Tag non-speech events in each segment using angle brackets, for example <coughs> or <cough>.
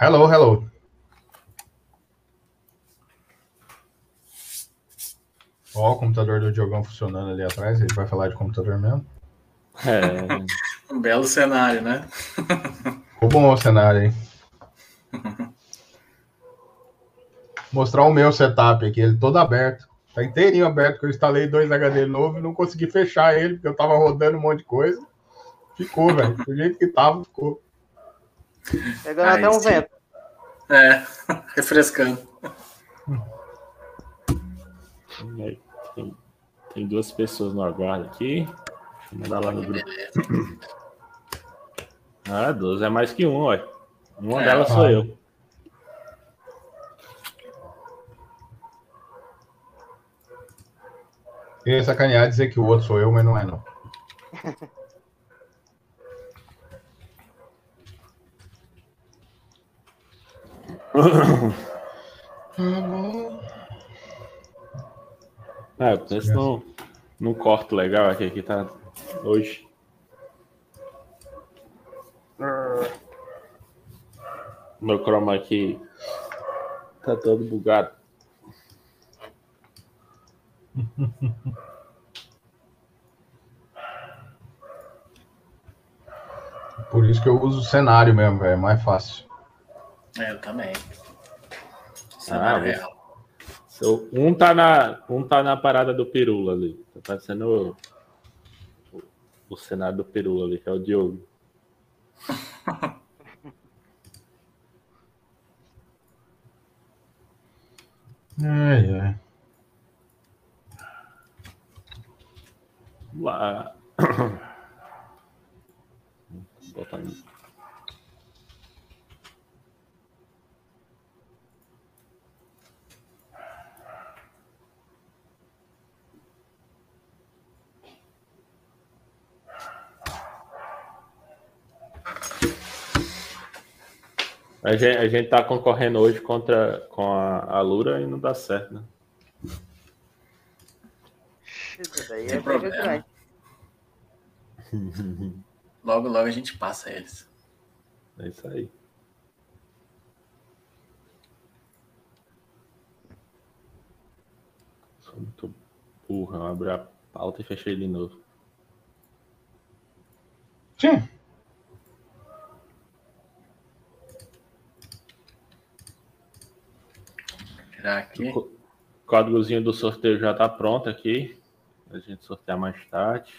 Hello, hello. Ó, o computador do Diogão funcionando ali atrás. Ele vai falar de computador mesmo. É. <laughs> Um belo cenário, né? <laughs> Ficou bom o cenário, hein? Mostrar o meu setup aqui, ele todo aberto. Tá inteirinho aberto, que eu instalei dois HD novos e não consegui fechar ele, porque eu tava rodando um monte de coisa. Ficou, velho. Do jeito que tava, ficou. Pegando até um vento. É, <laughs> refrescando. Tem, tem duas pessoas no aguardo aqui. Deixa eu mandar lá no grupo. <clears throat> Ah, duas é mais que um, olha. Uma É, delas sou eu. Eu ia sacanear dizer que o outro sou eu, mas não é, não. <laughs> <coughs> Ah, eu penso não, não corto legal aqui, aqui tá hoje. Meu chroma aqui tá todo bugado. <laughs> Por isso que eu uso o cenário mesmo, velho. É mais fácil. É, eu também. Ah. So, um, tá na, um tá na parada do Pirula ali. Tá parecendo o, o, o cenário do Pirula ali, que é o Diogo. <laughs> Ai, ai. Vamos lá. <coughs> Vou botar A gente, a gente tá concorrendo hoje contra com a, a Lura e não dá certo, né? Isso daí Sem é problema. <laughs> Logo, logo a gente passa eles. É isso aí. Sou muito burro. Eu abri a pauta e fechei de novo. Sim. Aqui. O códigozinho do sorteio já tá pronto aqui. A gente sortear mais tarde.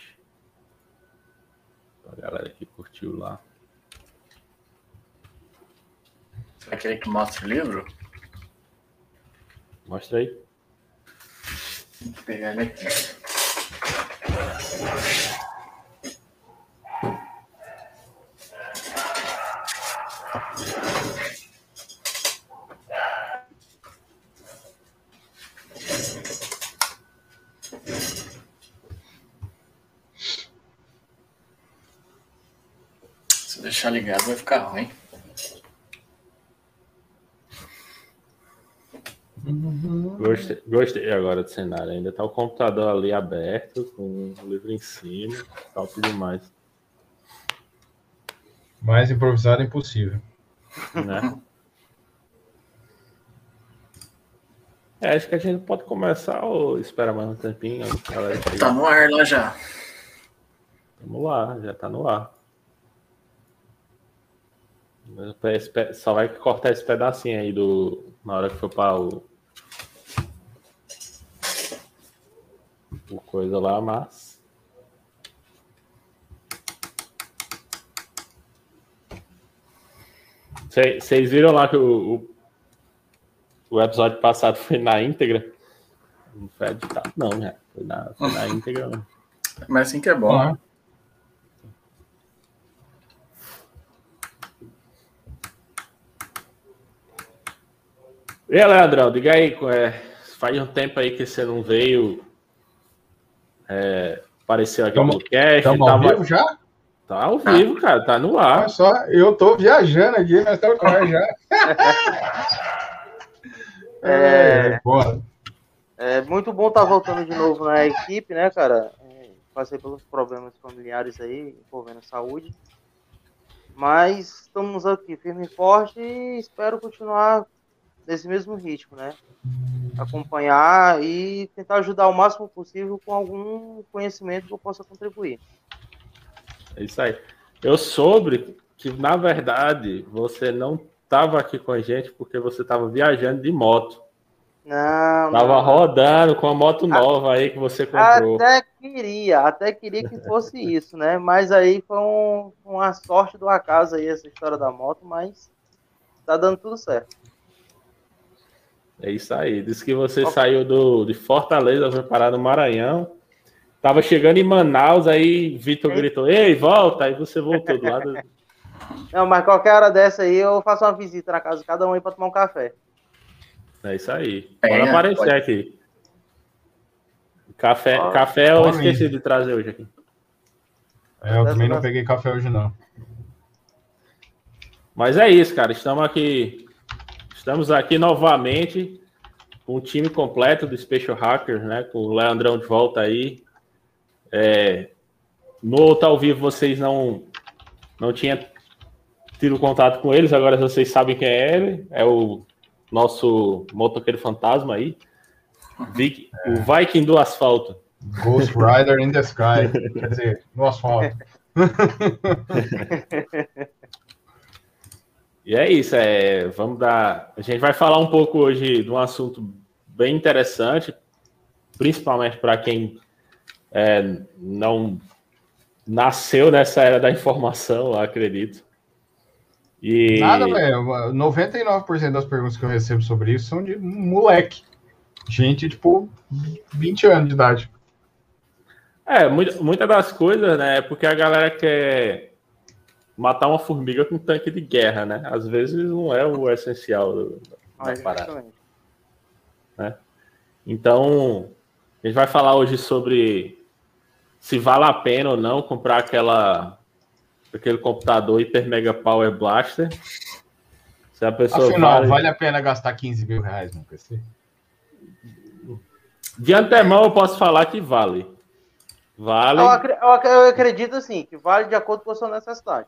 A galera que curtiu lá. Você vai querer que mostre o livro? Mostra aí. Vou pegar ele aqui. Se deixar ligado vai ficar ruim. Gostei, gostei agora do cenário. Ainda tá o computador ali aberto, com o livro em cima. Top demais. Mais improvisado impossível. né? É, acho que a gente pode começar ou espera mais um tempinho. Tá no ar lá já. Vamos lá, já tá no ar. Só vai cortar esse pedacinho aí do. Na hora que for para o. O coisa lá, mas. Vocês viram lá que o, o, o episódio passado foi na íntegra? Não foi editado, não, né? Foi na, foi na íntegra. não. Mas assim que é bom. Ah, E aí, Leandrão, diga aí, é, faz um tempo aí que você não veio. É, apareceu aqui Tamo- no cast. Estamos ao tava- vivo já? Tá ao vivo, cara, tá no ar. Olha só, eu tô viajando aqui, nós estamos com nós já. <laughs> É. Bora. É muito bom estar voltando de novo na equipe, né, cara? É, passei pelos problemas familiares aí, envolvendo saúde. Mas estamos aqui firme e forte e espero continuar nesse mesmo ritmo, né? Acompanhar e tentar ajudar o máximo possível com algum conhecimento que eu possa contribuir. É isso aí. Eu soube que, na verdade, você não estava aqui com a gente porque você estava viajando de moto. Não. Tava não. rodando com a moto nova aí que você comprou. Até queria, até queria que fosse <laughs> isso, né? Mas aí foi um, uma sorte do acaso aí essa história da moto, mas tá dando tudo certo. É isso aí. Diz que você okay. saiu do, de Fortaleza, foi parar no Maranhão. Tava chegando em Manaus, aí Vitor gritou, ei, volta! Aí você voltou do lado. <laughs> Não, mas qualquer hora dessa aí eu faço uma visita na casa de cada um aí pra tomar um café. É isso aí. É, pode aparecer pode. aqui. Café, oh, café eu esqueci de trazer hoje aqui. É, eu também não peguei café hoje, não. Mas é isso, cara. Estamos aqui. Estamos aqui novamente com o time completo do Special Hackers, né? Com o Leandrão de volta aí. É, no outro ao vivo vocês não não tinham tido contato com eles, agora vocês sabem quem é ele. É o nosso motoqueiro fantasma aí. Vic, é. O Viking do asfalto. Ghost Rider in the Sky. Quer dizer, no asfalto. <laughs> e é isso, é, vamos dar. A gente vai falar um pouco hoje de um assunto bem interessante, principalmente para quem é, não nasceu nessa era da informação, acredito. E... Nada, velho. 99% das perguntas que eu recebo sobre isso são de moleque. Gente, tipo, 20 anos de idade. É, muitas das coisas, né? É porque a galera quer matar uma formiga com tanque de guerra, né? Às vezes não é o essencial da parada. Né? Então, a gente vai falar hoje sobre se vale a pena ou não comprar aquela aquele computador Hyper Mega Power Blaster. Se a pessoa Afinal, vale... vale a pena gastar 15 mil reais no PC? De antemão, eu posso falar que vale. Vale. Eu, acredito assim, que vale de acordo com a sua necessidade.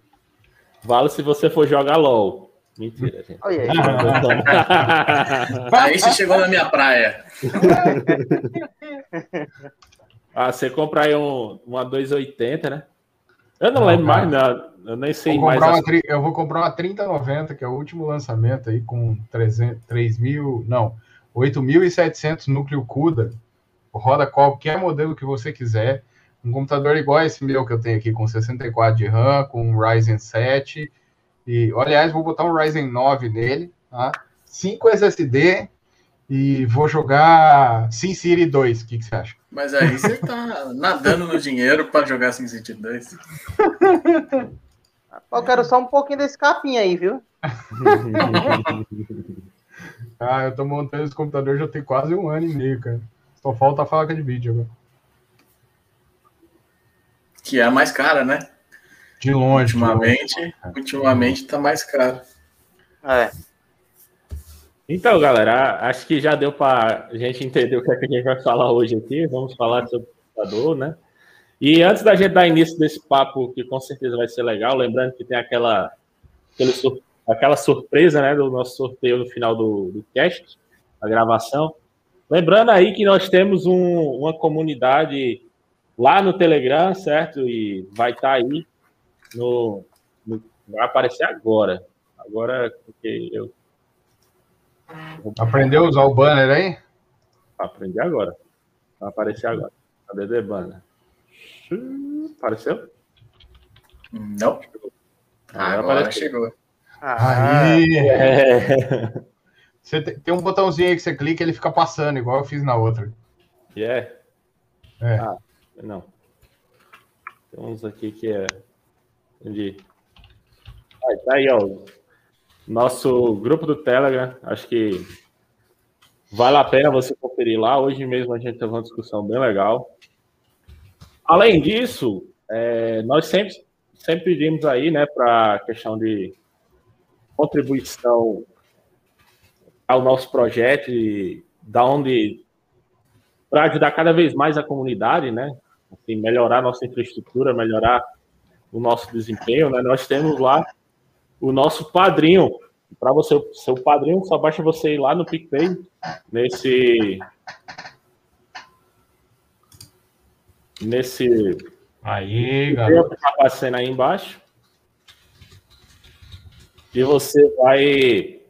Vale se você for jogar LOL. Mentira, gente. Olha aí. <laughs> aí você chegou na minha praia. <laughs> ah, você compra aí um, uma 280, né? Eu não, não lembro cara. mais nada. Eu nem sei vou mais. Uma, eu vou comprar uma 3090, que é o último lançamento aí, com 300, 3 mil. Não, 8.700 núcleo CUDA. Roda qualquer modelo que você quiser. Um computador igual esse meu que eu tenho aqui, com 64 de RAM, com um Ryzen 7. E, aliás, vou botar um Ryzen 9 nele, tá? 5 SSD e vou jogar SimCity 2. O que, que você acha? Mas aí você tá nadando no dinheiro para jogar SimCity 2. Eu quero só um pouquinho desse capim aí, viu? <laughs> ah, eu tô montando esse computador já tem quase um ano e meio, cara. Só falta a faca de vídeo agora. Que é a mais cara, né? De longe. Ultimamente, de longe. ultimamente tá mais caro. É. Então, galera, acho que já deu para a gente entender o que, é que a gente vai falar hoje aqui. Vamos falar sobre o computador, né? E antes da gente dar início desse papo, que com certeza vai ser legal, lembrando que tem aquela, aquela surpresa né, do nosso sorteio no final do, do cast, a gravação. Lembrando aí que nós temos um, uma comunidade lá no Telegram, certo? E vai estar tá aí no, no, vai aparecer agora. Agora, porque eu Aprendeu a usar o banner aí? Aprendi agora. Vai aparecer agora. Cadê o banner? Apareceu? Não. Ah, agora apareceu. chegou. Aí. <laughs> É. Você tem um botãozinho aí que você clica e ele fica passando, igual eu fiz na outra. Yeah. É. Ah, não. Tem uns aqui que é. Entendi. Ah, tá aí, ó. Nosso grupo do Telegram, acho que vale a pena você conferir lá. Hoje mesmo a gente teve uma discussão bem legal. Além disso, é, nós sempre, sempre pedimos aí, né, para a questão de contribuição ao nosso projeto e da onde para ajudar cada vez mais a comunidade, né? Assim, melhorar nossa infraestrutura, melhorar o nosso desempenho, né, nós temos lá o nosso padrinho. Para você ser o padrinho, só basta você ir lá no PicPay, nesse. Nesse. Aí, garoto. Tá aparecendo aí embaixo. E você vai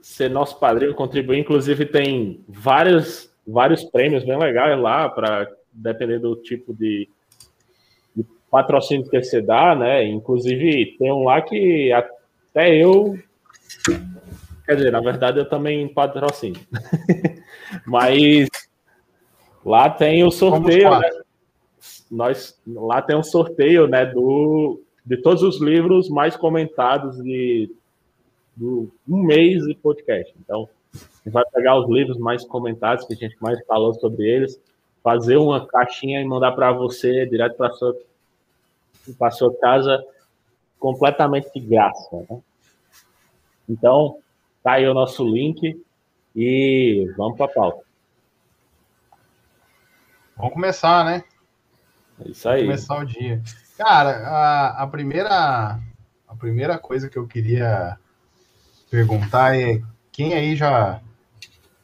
ser nosso padrinho, contribuir. Inclusive, tem vários, vários prêmios bem legais lá, para depender do tipo de, de patrocínio que você dá, né? Inclusive, tem um lá que até eu. Quer dizer, na verdade, eu também patrocínio. <laughs> Mas lá tem o sorteio, né? Nós, lá tem um sorteio, né? Do, de todos os livros mais comentados de, do um mês de podcast. Então, a gente vai pegar os livros mais comentados, que a gente mais falou sobre eles, fazer uma caixinha e mandar para você, direto para sua, para sua casa, completamente de graça. Né? Então, tá aí o nosso link e vamos para a pauta. Vamos começar, né? É isso aí. Vamos começar o dia. Cara, a, a, primeira, a primeira coisa que eu queria perguntar é quem aí já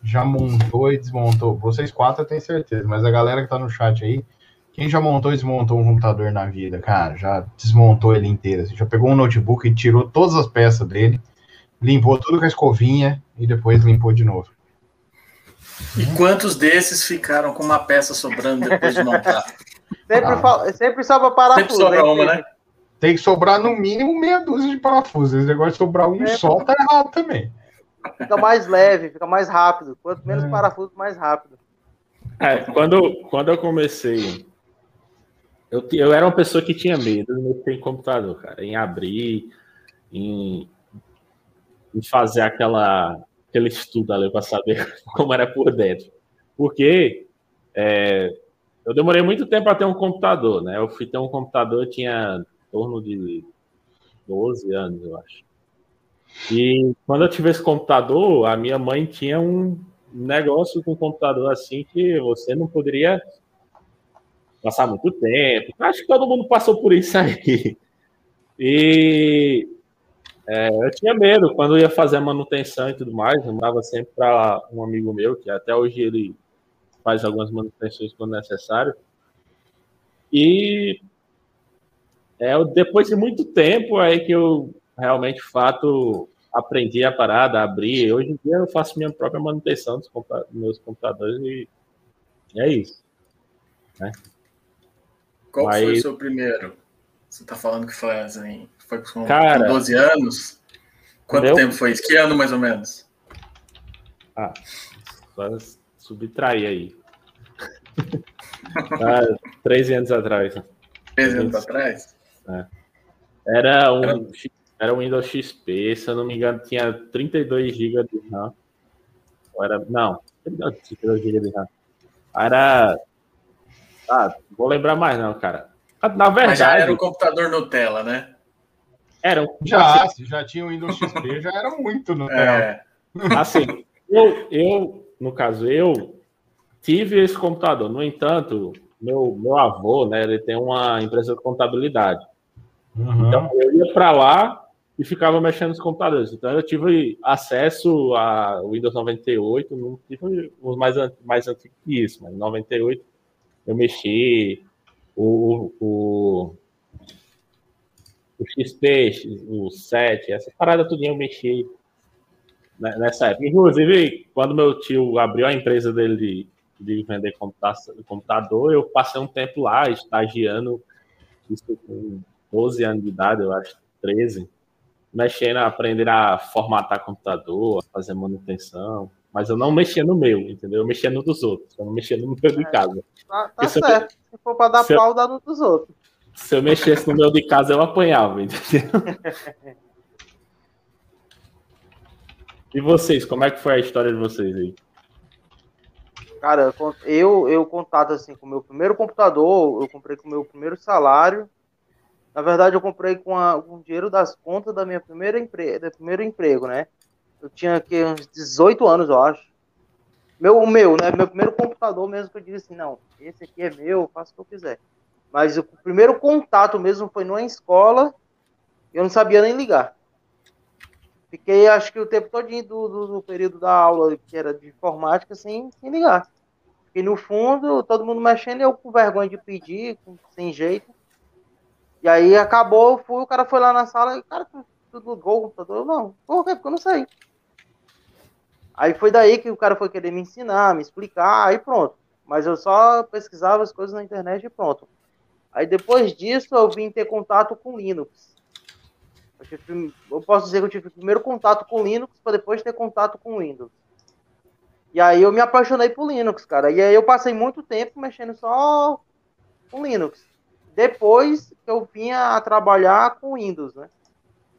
já montou e desmontou? Vocês quatro eu tenho certeza, mas a galera que tá no chat aí, quem já montou e desmontou um computador na vida, cara, já desmontou ele inteiro, assim, já pegou um notebook e tirou todas as peças dele, limpou tudo com a escovinha e depois limpou de novo. E quantos desses ficaram com uma peça sobrando depois de montar? <laughs> sempre, ah. sempre sobra parafuso. Sempre sobra uma, né? Tem que sobrar no mínimo meia dúzia de parafusos. Esse negócio de sobrar um é. só tá errado também. Fica mais leve, fica mais rápido. Quanto menos é. parafuso, mais rápido. É, quando, quando eu comecei, eu, eu era uma pessoa que tinha medo de mexer em computador, cara, em abrir, em, em fazer aquela, aquele estudo ali para saber <laughs> como era por dentro. Porque é, eu demorei muito tempo para ter um computador, né? Eu fui ter um computador, eu tinha torno de 12 anos, eu acho. E quando eu tive esse computador, a minha mãe tinha um negócio com um computador assim que você não poderia passar muito tempo. Acho que todo mundo passou por isso aí. <laughs> E é, eu tinha medo quando eu ia fazer a manutenção e tudo mais. Eu mandava sempre para um amigo meu, que até hoje ele faz algumas manutenções quando necessário. E é, depois de muito tempo aí que eu realmente, fato, aprendi a parada, a abrir. Hoje em dia eu faço minha própria manutenção dos, meus computadores e é isso. Né? Qual Mas... foi o seu primeiro? Você está falando que foi, assim, foi com, Cara, com 12 anos? Quanto tempo foi isso? Que ano mais ou menos? Ah, só subtrair aí. <laughs> ah, 13 anos atrás. 13 anos atrás? É. Era um, era um Windows XP, se eu não me engano, tinha 32 GB de RAM. Era, não, 32 GB de RAM. Era. Ah, vou lembrar mais, não, cara. Na verdade. Mas já era um computador Nutella, né? Era um... Já, se já tinha o Windows XP, já era muito Nutella. É. Assim, eu, eu, no caso, eu tive esse computador. No entanto, meu, meu avô, né, ele tem uma empresa de contabilidade. Uhum. Então eu ia para lá e ficava mexendo nos computadores. Então eu tive acesso a Windows 98, não tive os mais, mais antigos que isso, mas em 98 eu mexi o, o, o XP, o 7, essa parada tudo eu mexi nessa época. Inclusive, quando meu tio abriu a empresa dele de, de vender computador, eu passei um tempo lá, estagiando, isso com 12 anos de idade, eu acho, 13, mexendo, aprendendo a formatar computador, a fazer manutenção. Mas eu não mexia no meu, entendeu? Eu mexia no dos outros, eu não mexia no meu de é. casa. Tá, tá certo. Se, se for para dar pau, eu, dá no dos outros. Se eu mexesse no meu de casa, eu apanhava, entendeu? <laughs> e vocês, como é que foi a história de vocês aí? Cara, eu, eu contato assim, com o meu primeiro computador, eu comprei com o meu primeiro salário, na verdade, eu comprei com, a, com o dinheiro das contas da minha primeira empre... do primeiro emprego, né? Eu tinha aqui uns 18 anos, eu acho. Meu, o meu, né? Meu primeiro computador mesmo que eu disse assim, não, esse aqui é meu, faço o que eu quiser. Mas o primeiro contato mesmo foi numa escola, eu não sabia nem ligar. Fiquei, acho que o tempo todinho do, do, do período da aula, que era de informática, sem, sem ligar. Fiquei no fundo, todo mundo mexendo, eu com vergonha de pedir, sem jeito. E aí acabou, fui, o cara foi lá na sala, e cara, tudo ligou o computador? Eu, não, por quê? Porque eu não sei. Aí foi daí que o cara foi querer me ensinar, me explicar, aí pronto. Mas eu só pesquisava as coisas na internet e pronto. Aí depois disso eu vim ter contato com Linux. Eu, tive, eu posso dizer que eu tive primeiro contato com Linux para depois ter contato com Windows. E aí eu me apaixonei por Linux, cara. E aí eu passei muito tempo mexendo só com Linux. Depois que eu vinha a trabalhar com Windows, né?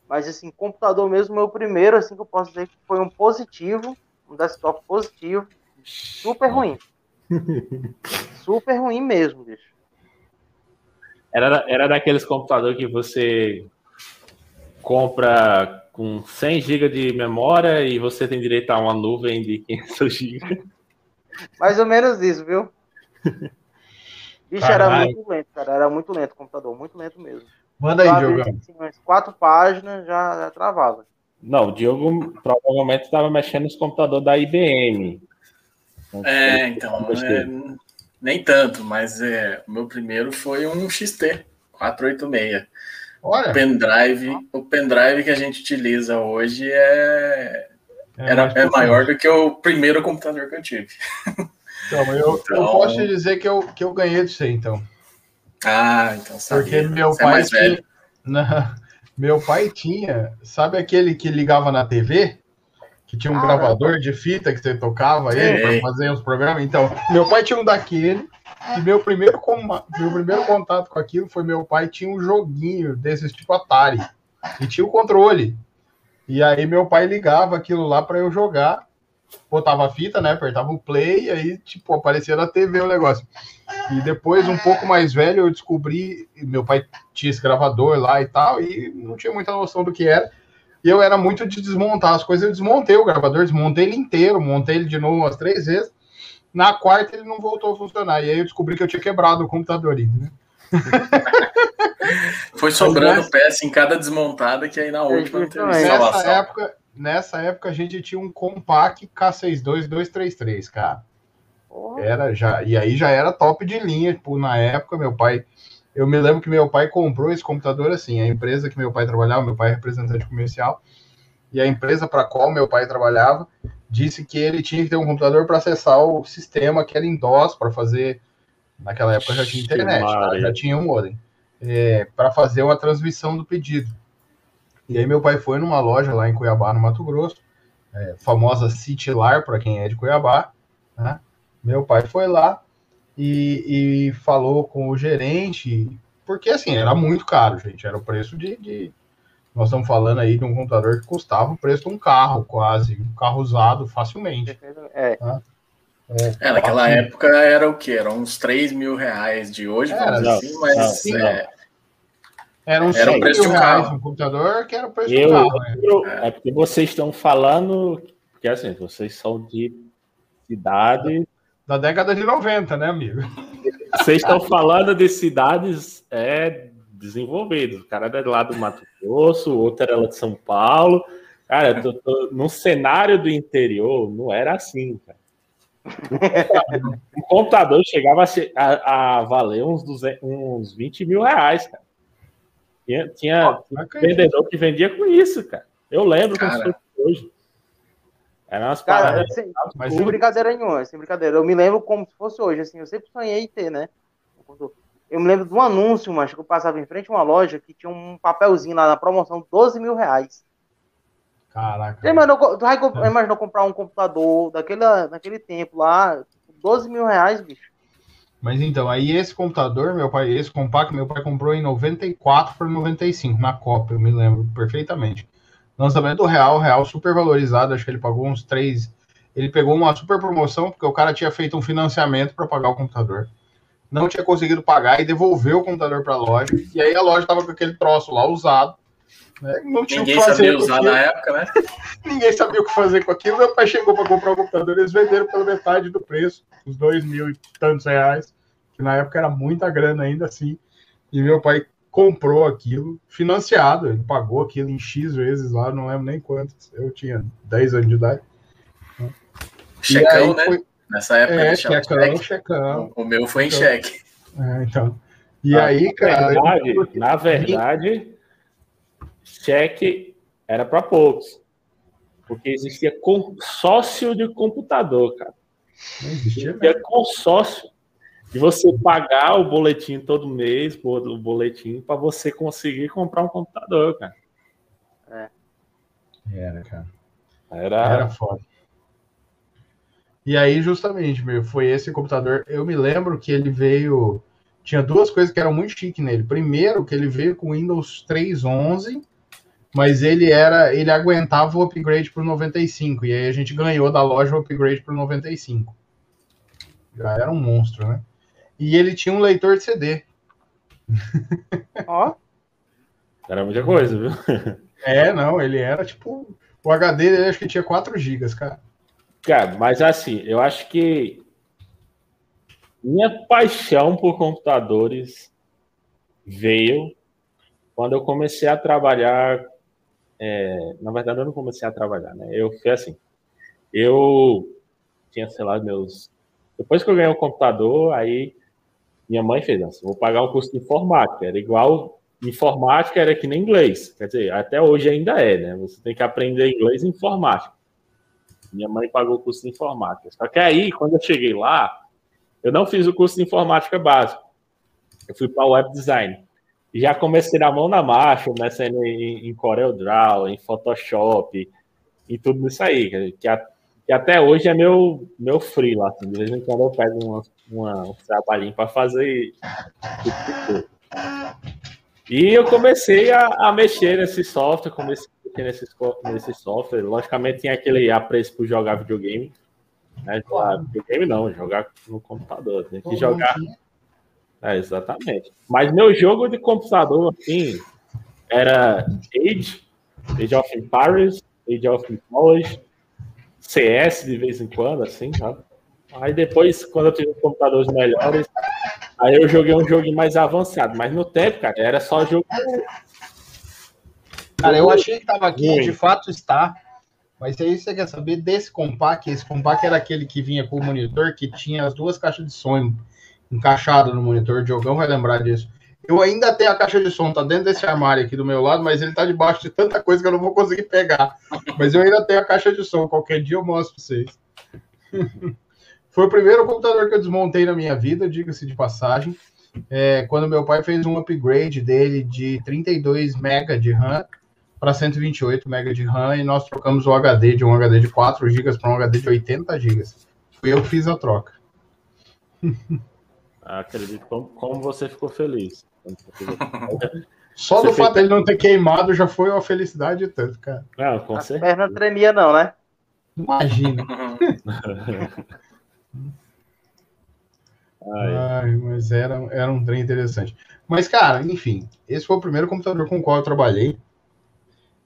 Mas assim, computador mesmo, meu primeiro, assim que eu posso dizer que foi um positivo, um desktop positivo, super ruim. <laughs> super ruim mesmo, bicho. Era, era daqueles computadores que você compra com 100 GB de memória e você tem direito a uma nuvem de 500 GB. Mais ou menos isso, viu? <laughs> Bicho, era muito lento, cara. Era muito lento o computador, muito lento mesmo. Manda aí, Diogo. Assim, quatro páginas já, já travava. Não, o Diogo provavelmente estava mexendo nos computadores da IBM. É, então. É, nem tanto, mas é, o meu primeiro foi um XT 486. Olha. O pendrive, o pendrive que a gente utiliza hoje é, é era, é maior do que o primeiro computador que eu tive. <laughs> Então, eu, então... eu posso te dizer que eu, que eu ganhei disso aí, então. Ah, então sabia. Porque meu Você é pai é tinha, na, <laughs> meu pai tinha, sabe aquele que ligava na TV? Que tinha um ah, gravador de fita que você tocava ele para fazer os programas. Então, meu pai tinha um daquele e meu primeiro, meu primeiro contato com aquilo foi meu pai tinha um joguinho desses tipo Atari. E tinha o controle. E aí meu pai ligava aquilo lá para eu jogar. Botava a fita, né? Apertava o play e aí, tipo, aparecia na TV o negócio. E depois, um pouco mais velho, eu descobri. Meu pai tinha esse gravador lá e tal, e não tinha muita noção do que era. E eu era muito de desmontar as coisas. Eu desmontei o gravador, desmontei ele inteiro, montei ele de novo umas três vezes. Na quarta ele não voltou a funcionar. E aí eu descobri que eu tinha quebrado o computador né? <laughs> Foi sobrando peça em cada desmontada que aí na última teve nessa época, nessa época a gente tinha um Compaq K62233, cara. Era já, e aí já era top de linha, tipo, na época meu pai, eu me lembro que meu pai comprou esse computador assim, a empresa que meu pai trabalhava, meu pai é representante comercial, e a empresa para qual meu pai trabalhava disse que ele tinha que ter um computador para acessar o sistema que era em DOS para fazer. Naquela época já tinha internet, tá? já tinha um modem, é, para fazer uma transmissão do pedido. E aí meu pai foi numa loja lá em Cuiabá, no Mato Grosso, é, famosa Citylar, para quem é de Cuiabá. Né? Meu pai foi lá e, e, falou com o gerente, porque assim, era muito caro, gente, era o preço de, de nós estamos falando aí de um computador que custava o preço de um carro, quase, um carro usado facilmente. É. Tá? É, é, naquela época era o que? Era uns 3 mil reais de hoje, era, vamos assim, mas. Não, é, era uns era 100 preço mil reais um computador que era o preço eu, do carro. Né? É porque vocês estão falando, porque assim, vocês são de cidade. Da década de 90, né, amigo? Vocês estão falando de cidades é, desenvolvidos. O cara era lá do Mato Grosso, o outro era lá de São Paulo. Cara, tô, tô, no cenário do interior, não era assim, cara. O <laughs> computador chegava a, a, a valer uns, 200, uns 20 mil reais, cara. Tinha, tinha, tinha vendedor que vendia com isso, cara. Eu lembro cara. como se fosse hoje. Era umas cara, sem, mas sem brincadeira nenhuma, sem brincadeira. Eu me lembro como se fosse hoje, assim, eu sempre sonhei em ter, né? Eu me lembro de um anúncio, mas que eu passava em frente a uma loja que tinha um papelzinho lá na promoção, 12 mil reais. Caraca. Você imaginou, tu imaginou comprar um computador daquele, daquele tempo lá, 12 mil reais, bicho? Mas então, aí esse computador, meu pai, esse compacto, meu pai comprou em 94 por 95, na Copa, eu me lembro perfeitamente. Lançamento real, real super valorizado, acho que ele pagou uns 3. Ele pegou uma super promoção, porque o cara tinha feito um financiamento para pagar o computador não tinha conseguido pagar e devolveu o computador para a loja. E aí a loja estava com aquele troço lá usado. Né? Não tinha Ninguém sabia usar na época, né? <laughs> Ninguém sabia o que fazer com aquilo. Meu pai chegou para comprar o computador, eles venderam pela metade do preço, os dois mil e tantos reais que na época era muita grana ainda assim. E meu pai comprou aquilo, financiado, ele pagou aquilo em X vezes lá, não lembro nem quantos. Eu tinha 10 anos de idade. Checão, né? Foi... Nessa época, é, checão, checão. O meu foi em cheque. É, então. E ah, aí, cara. Na verdade, eu... na verdade cheque era para poucos. Porque existia consórcio de computador, cara. Não existia, existia consórcio de você pagar o boletim todo mês, o boletim, para você conseguir comprar um computador, cara. É. Era, cara. Era, Era foda. E aí, justamente, meu, foi esse computador. Eu me lembro que ele veio. Tinha duas coisas que eram muito chique nele. Primeiro, que ele veio com Windows 3.11, mas ele era. Ele aguentava o upgrade para o 95. E aí a gente ganhou da loja o upgrade para o 95. Já era um monstro, né? E ele tinha um leitor de CD. Ó. Era muita coisa, viu? É, não, ele era tipo. O HD dele acho que tinha 4 GB, cara. Cara, mas assim, eu acho que minha paixão por computadores veio quando eu comecei a trabalhar. É, na verdade, eu não comecei a trabalhar, né? Eu fui assim. Eu tinha, sei lá, meus. Depois que eu ganhei o computador, aí minha mãe fez assim: vou pagar um curso de informática. Era igual. Informática era que nem inglês. Quer dizer, até hoje ainda é, né? Você tem que aprender inglês e informática. Minha mãe pagou o curso de informática. Só que aí, quando eu cheguei lá, eu não fiz o curso de informática básico. Eu fui para web design. E já comecei na mão na marcha, começando em, em CorelDRAW, em Photoshop, e tudo isso aí, que, a, que até hoje é meu, meu free lá. Assim, de vez em quando eu pego uma, uma, um trabalhinho para fazer. E eu comecei a, a mexer nesse software, comecei nesse, nesse software. Logicamente, tem aquele apreço por jogar videogame. Né? Jogar videogame não, jogar no computador. Tem que jogar. É, exatamente. Mas meu jogo de computador, assim, era Age, Age of Empires, Age of Mythology, CS de vez em quando, assim, sabe? Aí depois, quando eu tive computadores melhores, aí eu joguei um jogo mais avançado. Mas no tempo, cara, era só jogo Cara, eu achei que estava aqui, de fato está. Mas aí você quer saber desse compact? Esse compact era aquele que vinha com o monitor, que tinha as duas caixas de som encaixadas no monitor. O Diogão vai lembrar disso. Eu ainda tenho a caixa de som, tá dentro desse armário aqui do meu lado, mas ele tá debaixo de tanta coisa que eu não vou conseguir pegar. Mas eu ainda tenho a caixa de som. Qualquer dia eu mostro pra vocês. <laughs> Foi o primeiro computador que eu desmontei na minha vida, diga-se de passagem. É, quando meu pai fez um upgrade dele de 32 MB de RAM para 128 MB de RAM e nós trocamos o HD de um HD de 4 GB para um HD de 80 GB. Fui eu que fiz a troca. <laughs> Acredito como, como você ficou feliz. <laughs> Só do fato dele não ter queimado já foi uma felicidade tanto, cara. Não, com a certeza. perna tremia não, né? Imagina. <laughs> Ai. Ai, mas era, era um trem interessante. Mas, cara, enfim, esse foi o primeiro computador com o qual eu trabalhei.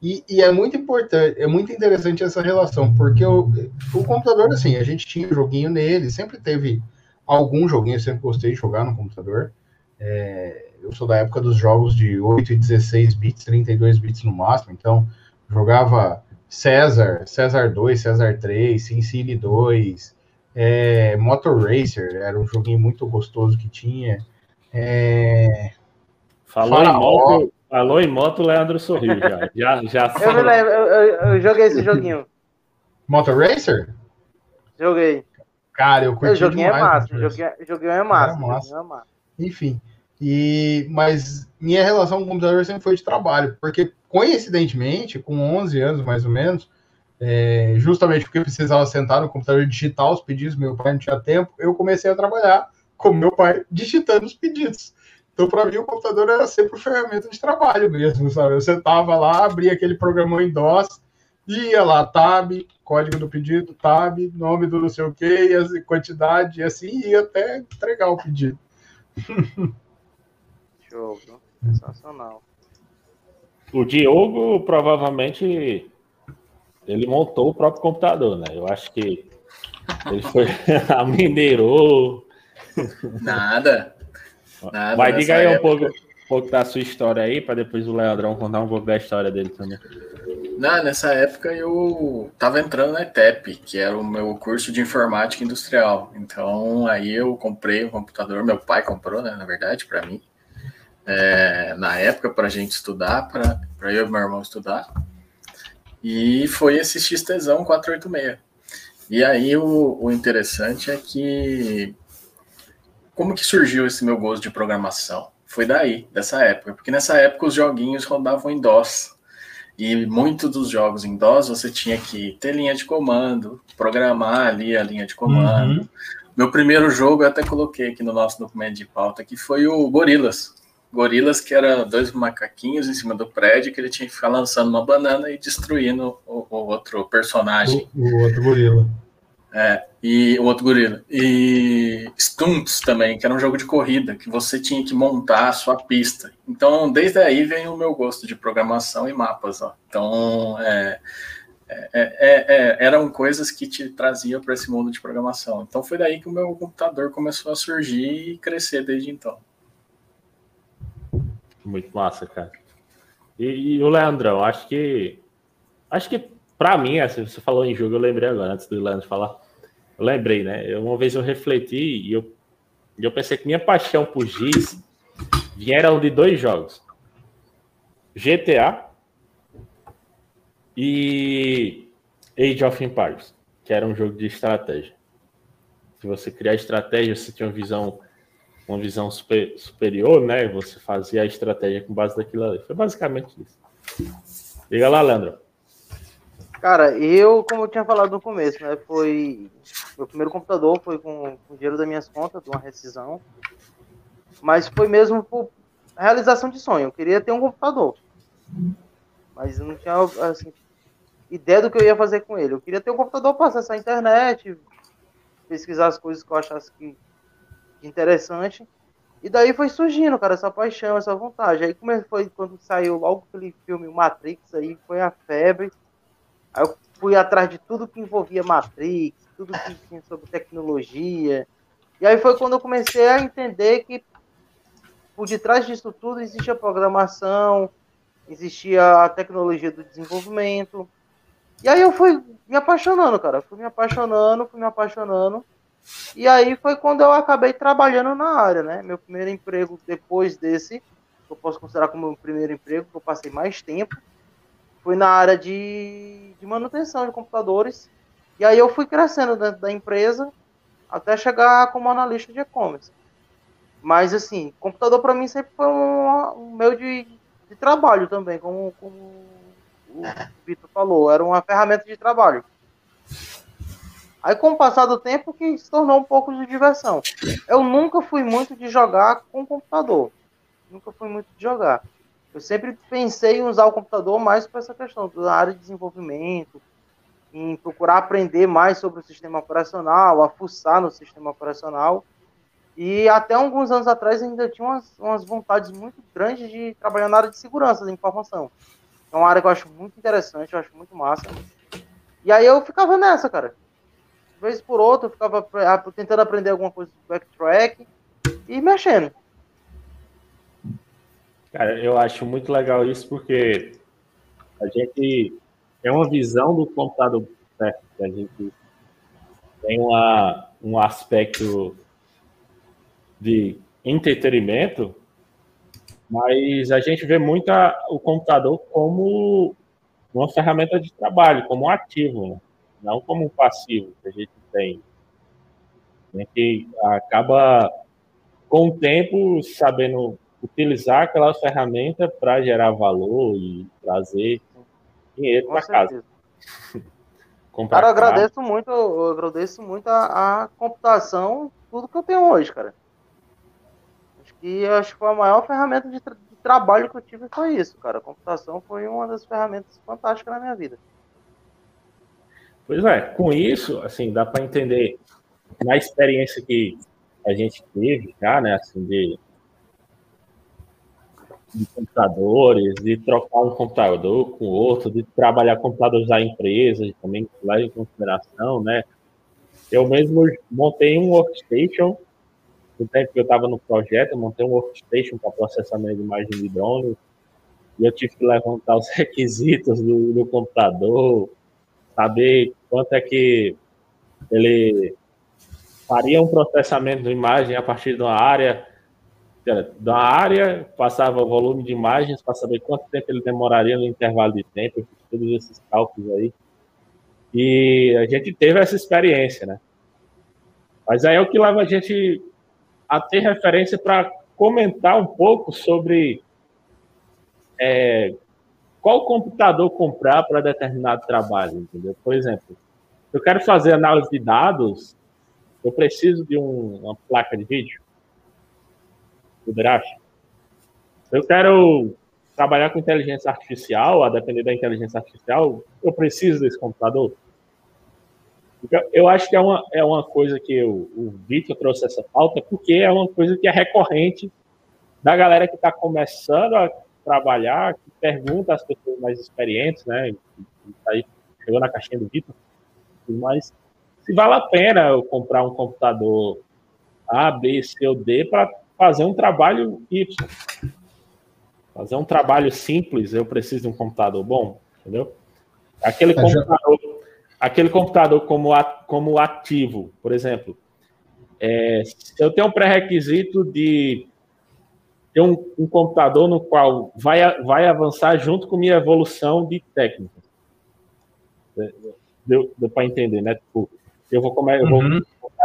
E, e, é muito importante, é muito interessante essa relação, porque o, o computador, assim, a gente tinha joguinho nele, sempre teve algum joguinho, eu sempre gostei de jogar no computador. É, eu sou da época dos jogos de 8 e 16 bits, 32 bits no máximo, então jogava César, César 2, César 3, SimCity 2, é, Motor Racer, era um joguinho muito gostoso que tinha. É, Falou Faraó, em moto, Falou em moto, Leandro sorriu já. já, já <laughs> eu, me lembro, eu, eu, eu, joguei esse joguinho. Motor Racer? Joguei. Cara, eu curti joguinho demais. É massa, o joguinho, é, joguinho é massa. É massa. É massa. Enfim. E, mas minha relação com o computador sempre foi de trabalho, porque coincidentemente, com 11 anos mais ou menos, é, justamente porque eu precisava sentar no computador e digitar os pedidos, meu pai não tinha tempo, eu comecei a trabalhar com meu pai digitando os pedidos. Então, para mim, o computador era sempre ferramenta de trabalho mesmo, sabe? Eu sentava lá, abria aquele programão em DOS, ia lá, tab, código do pedido, tab, nome do não sei o quê, e quantidade, e assim ia até entregar o pedido. <laughs> Show, sensacional. O Diogo provavelmente ele montou o próprio computador, né? Eu acho que ele foi <laughs> minerou, Nada. Nada Mas diga aí um pouco, um pouco da sua história aí, para depois o Leandrão contar um pouco da história dele também. Não, nessa época eu estava entrando na ETEP, que era o meu curso de informática industrial. Então aí eu comprei um computador, meu pai comprou, né, na verdade, para mim. É, na época, para a gente estudar, para eu e meu irmão estudar. E foi esse XTzão 486. E aí o, o interessante é que como que surgiu esse meu gosto de programação? Foi daí, dessa época, porque nessa época os joguinhos rodavam em DOS. E muitos dos jogos em DOS você tinha que ter linha de comando, programar ali a linha de comando. Uhum. Meu primeiro jogo eu até coloquei aqui no nosso documento de pauta, que foi o Gorilas. Gorilas, que era dois macaquinhos em cima do prédio, que ele tinha que ficar lançando uma banana e destruindo o, o outro personagem. O, o, outro gorila. É, e o outro gorila. E Stunts também, que era um jogo de corrida, que você tinha que montar a sua pista. Então, desde aí vem o meu gosto de programação e mapas. Ó. Então, é, é, é, é eram coisas que te traziam para esse mundo de programação. Então, foi daí que o meu computador começou a surgir e crescer desde então. Muito massa, cara. E, e o Leandrão, acho que. Acho que, para mim, assim, você falou em jogo, eu lembrei agora, antes do Leandro falar. Lembrei, né? Uma vez eu refleti e eu, eu pensei que minha paixão por Giz vieram de dois jogos: GTA e Age of Empires, que era um jogo de estratégia. Se você criar estratégia, você tinha uma visão uma visão super, superior, né? Você fazia a estratégia com base daquilo ali. Foi basicamente isso. Liga lá, Leandro. Cara, eu, como eu tinha falado no começo, né? Foi. Meu primeiro computador foi com, com dinheiro das minhas contas, de uma rescisão. Mas foi mesmo por realização de sonho. Eu queria ter um computador. Mas eu não tinha assim, ideia do que eu ia fazer com ele. Eu queria ter um computador para acessar a internet, pesquisar as coisas que eu achasse que interessante. E daí foi surgindo, cara, essa paixão, essa vontade. Aí como foi quando saiu logo aquele filme Matrix, aí foi a febre. Aí eu fui atrás de tudo que envolvia Matrix, tudo que tinha sobre tecnologia. E aí foi quando eu comecei a entender que por detrás disso tudo existia programação, existia a tecnologia do desenvolvimento. E aí eu fui me apaixonando, cara. Fui me apaixonando, fui me apaixonando. E aí foi quando eu acabei trabalhando na área, né? Meu primeiro emprego depois desse, eu posso considerar como meu primeiro emprego, que eu passei mais tempo, foi na área de, de manutenção de computadores. E aí eu fui crescendo dentro da empresa até chegar como analista de e-commerce. Mas assim, computador para mim sempre foi um, um meio de, de trabalho também, como, como o Vitor falou, era uma ferramenta de trabalho. Aí, com o passar do tempo, que se tornou um pouco de diversão. Eu nunca fui muito de jogar com computador. Nunca fui muito de jogar. Eu sempre pensei em usar o computador mais para essa questão da área de desenvolvimento, em procurar aprender mais sobre o sistema operacional, a fuçar no sistema operacional. E até alguns anos atrás ainda tinha umas, umas vontades muito grandes de trabalhar na área de segurança da informação. É uma área que eu acho muito interessante, eu acho muito massa. E aí eu ficava nessa, cara vez por outra, eu ficava tentando aprender alguma coisa do backtrack e mexendo. Cara, eu acho muito legal isso porque a gente tem uma visão do computador, né? A gente tem uma, um aspecto de entretenimento, mas a gente vê muito a, o computador como uma ferramenta de trabalho, como um ativo. Né? não como um passivo que a gente tem. A gente acaba, com o tempo, sabendo utilizar aquela ferramenta para gerar valor e trazer dinheiro para casa. <laughs> cara, eu agradeço muito, eu agradeço muito a, a, computação, tudo que eu tenho hoje, cara. Acho que acho que foi a maior ferramenta de, tra de trabalho que eu tive foi isso, cara. A computação foi uma das ferramentas fantásticas na minha vida. Pois é, com isso, assim, dá para entender na experiência que a gente teve já, né, assim, de, de computadores, de trocar um computador com outro, de trabalhar computadores da empresa, também levar em consideração, né. Eu mesmo montei um workstation no tempo que eu estava no projeto, eu montei um workstation para processamento de imagem de drone, e eu tive que levantar os <laughs> requisitos do, do computador, saber quanto é que ele faria um processamento de imagem a partir de uma área, da área, passava volume de imagens para saber quanto tempo ele demoraria no intervalo de tempo, todos esses cálculos aí. E a gente teve essa experiência, né? Mas aí é o que leva a gente a ter referência para comentar um pouco sobre é, qual computador comprar para determinado trabalho, entendeu? Por exemplo, eu quero fazer análise de dados, eu preciso de um, uma placa de vídeo, do Draft. Eu quero trabalhar com inteligência artificial, a depender da inteligência artificial, eu preciso desse computador. Eu acho que é uma, é uma coisa que o, o Vitor trouxe essa pauta, porque é uma coisa que é recorrente da galera que está começando a trabalhar, que pergunta às pessoas mais experientes, né? Aí chegou na caixinha do Vitor, mas se vale a pena eu comprar um computador A, B, C ou D para fazer um trabalho Y. Fazer um trabalho simples, eu preciso de um computador bom, entendeu? Aquele é, computador, aquele computador como, como ativo, por exemplo, é, eu tenho um pré-requisito de ter um, um, computador no qual vai, vai avançar junto com minha evolução de técnica. Deu, deu para entender, né? Tipo, eu vou, comer, eu vou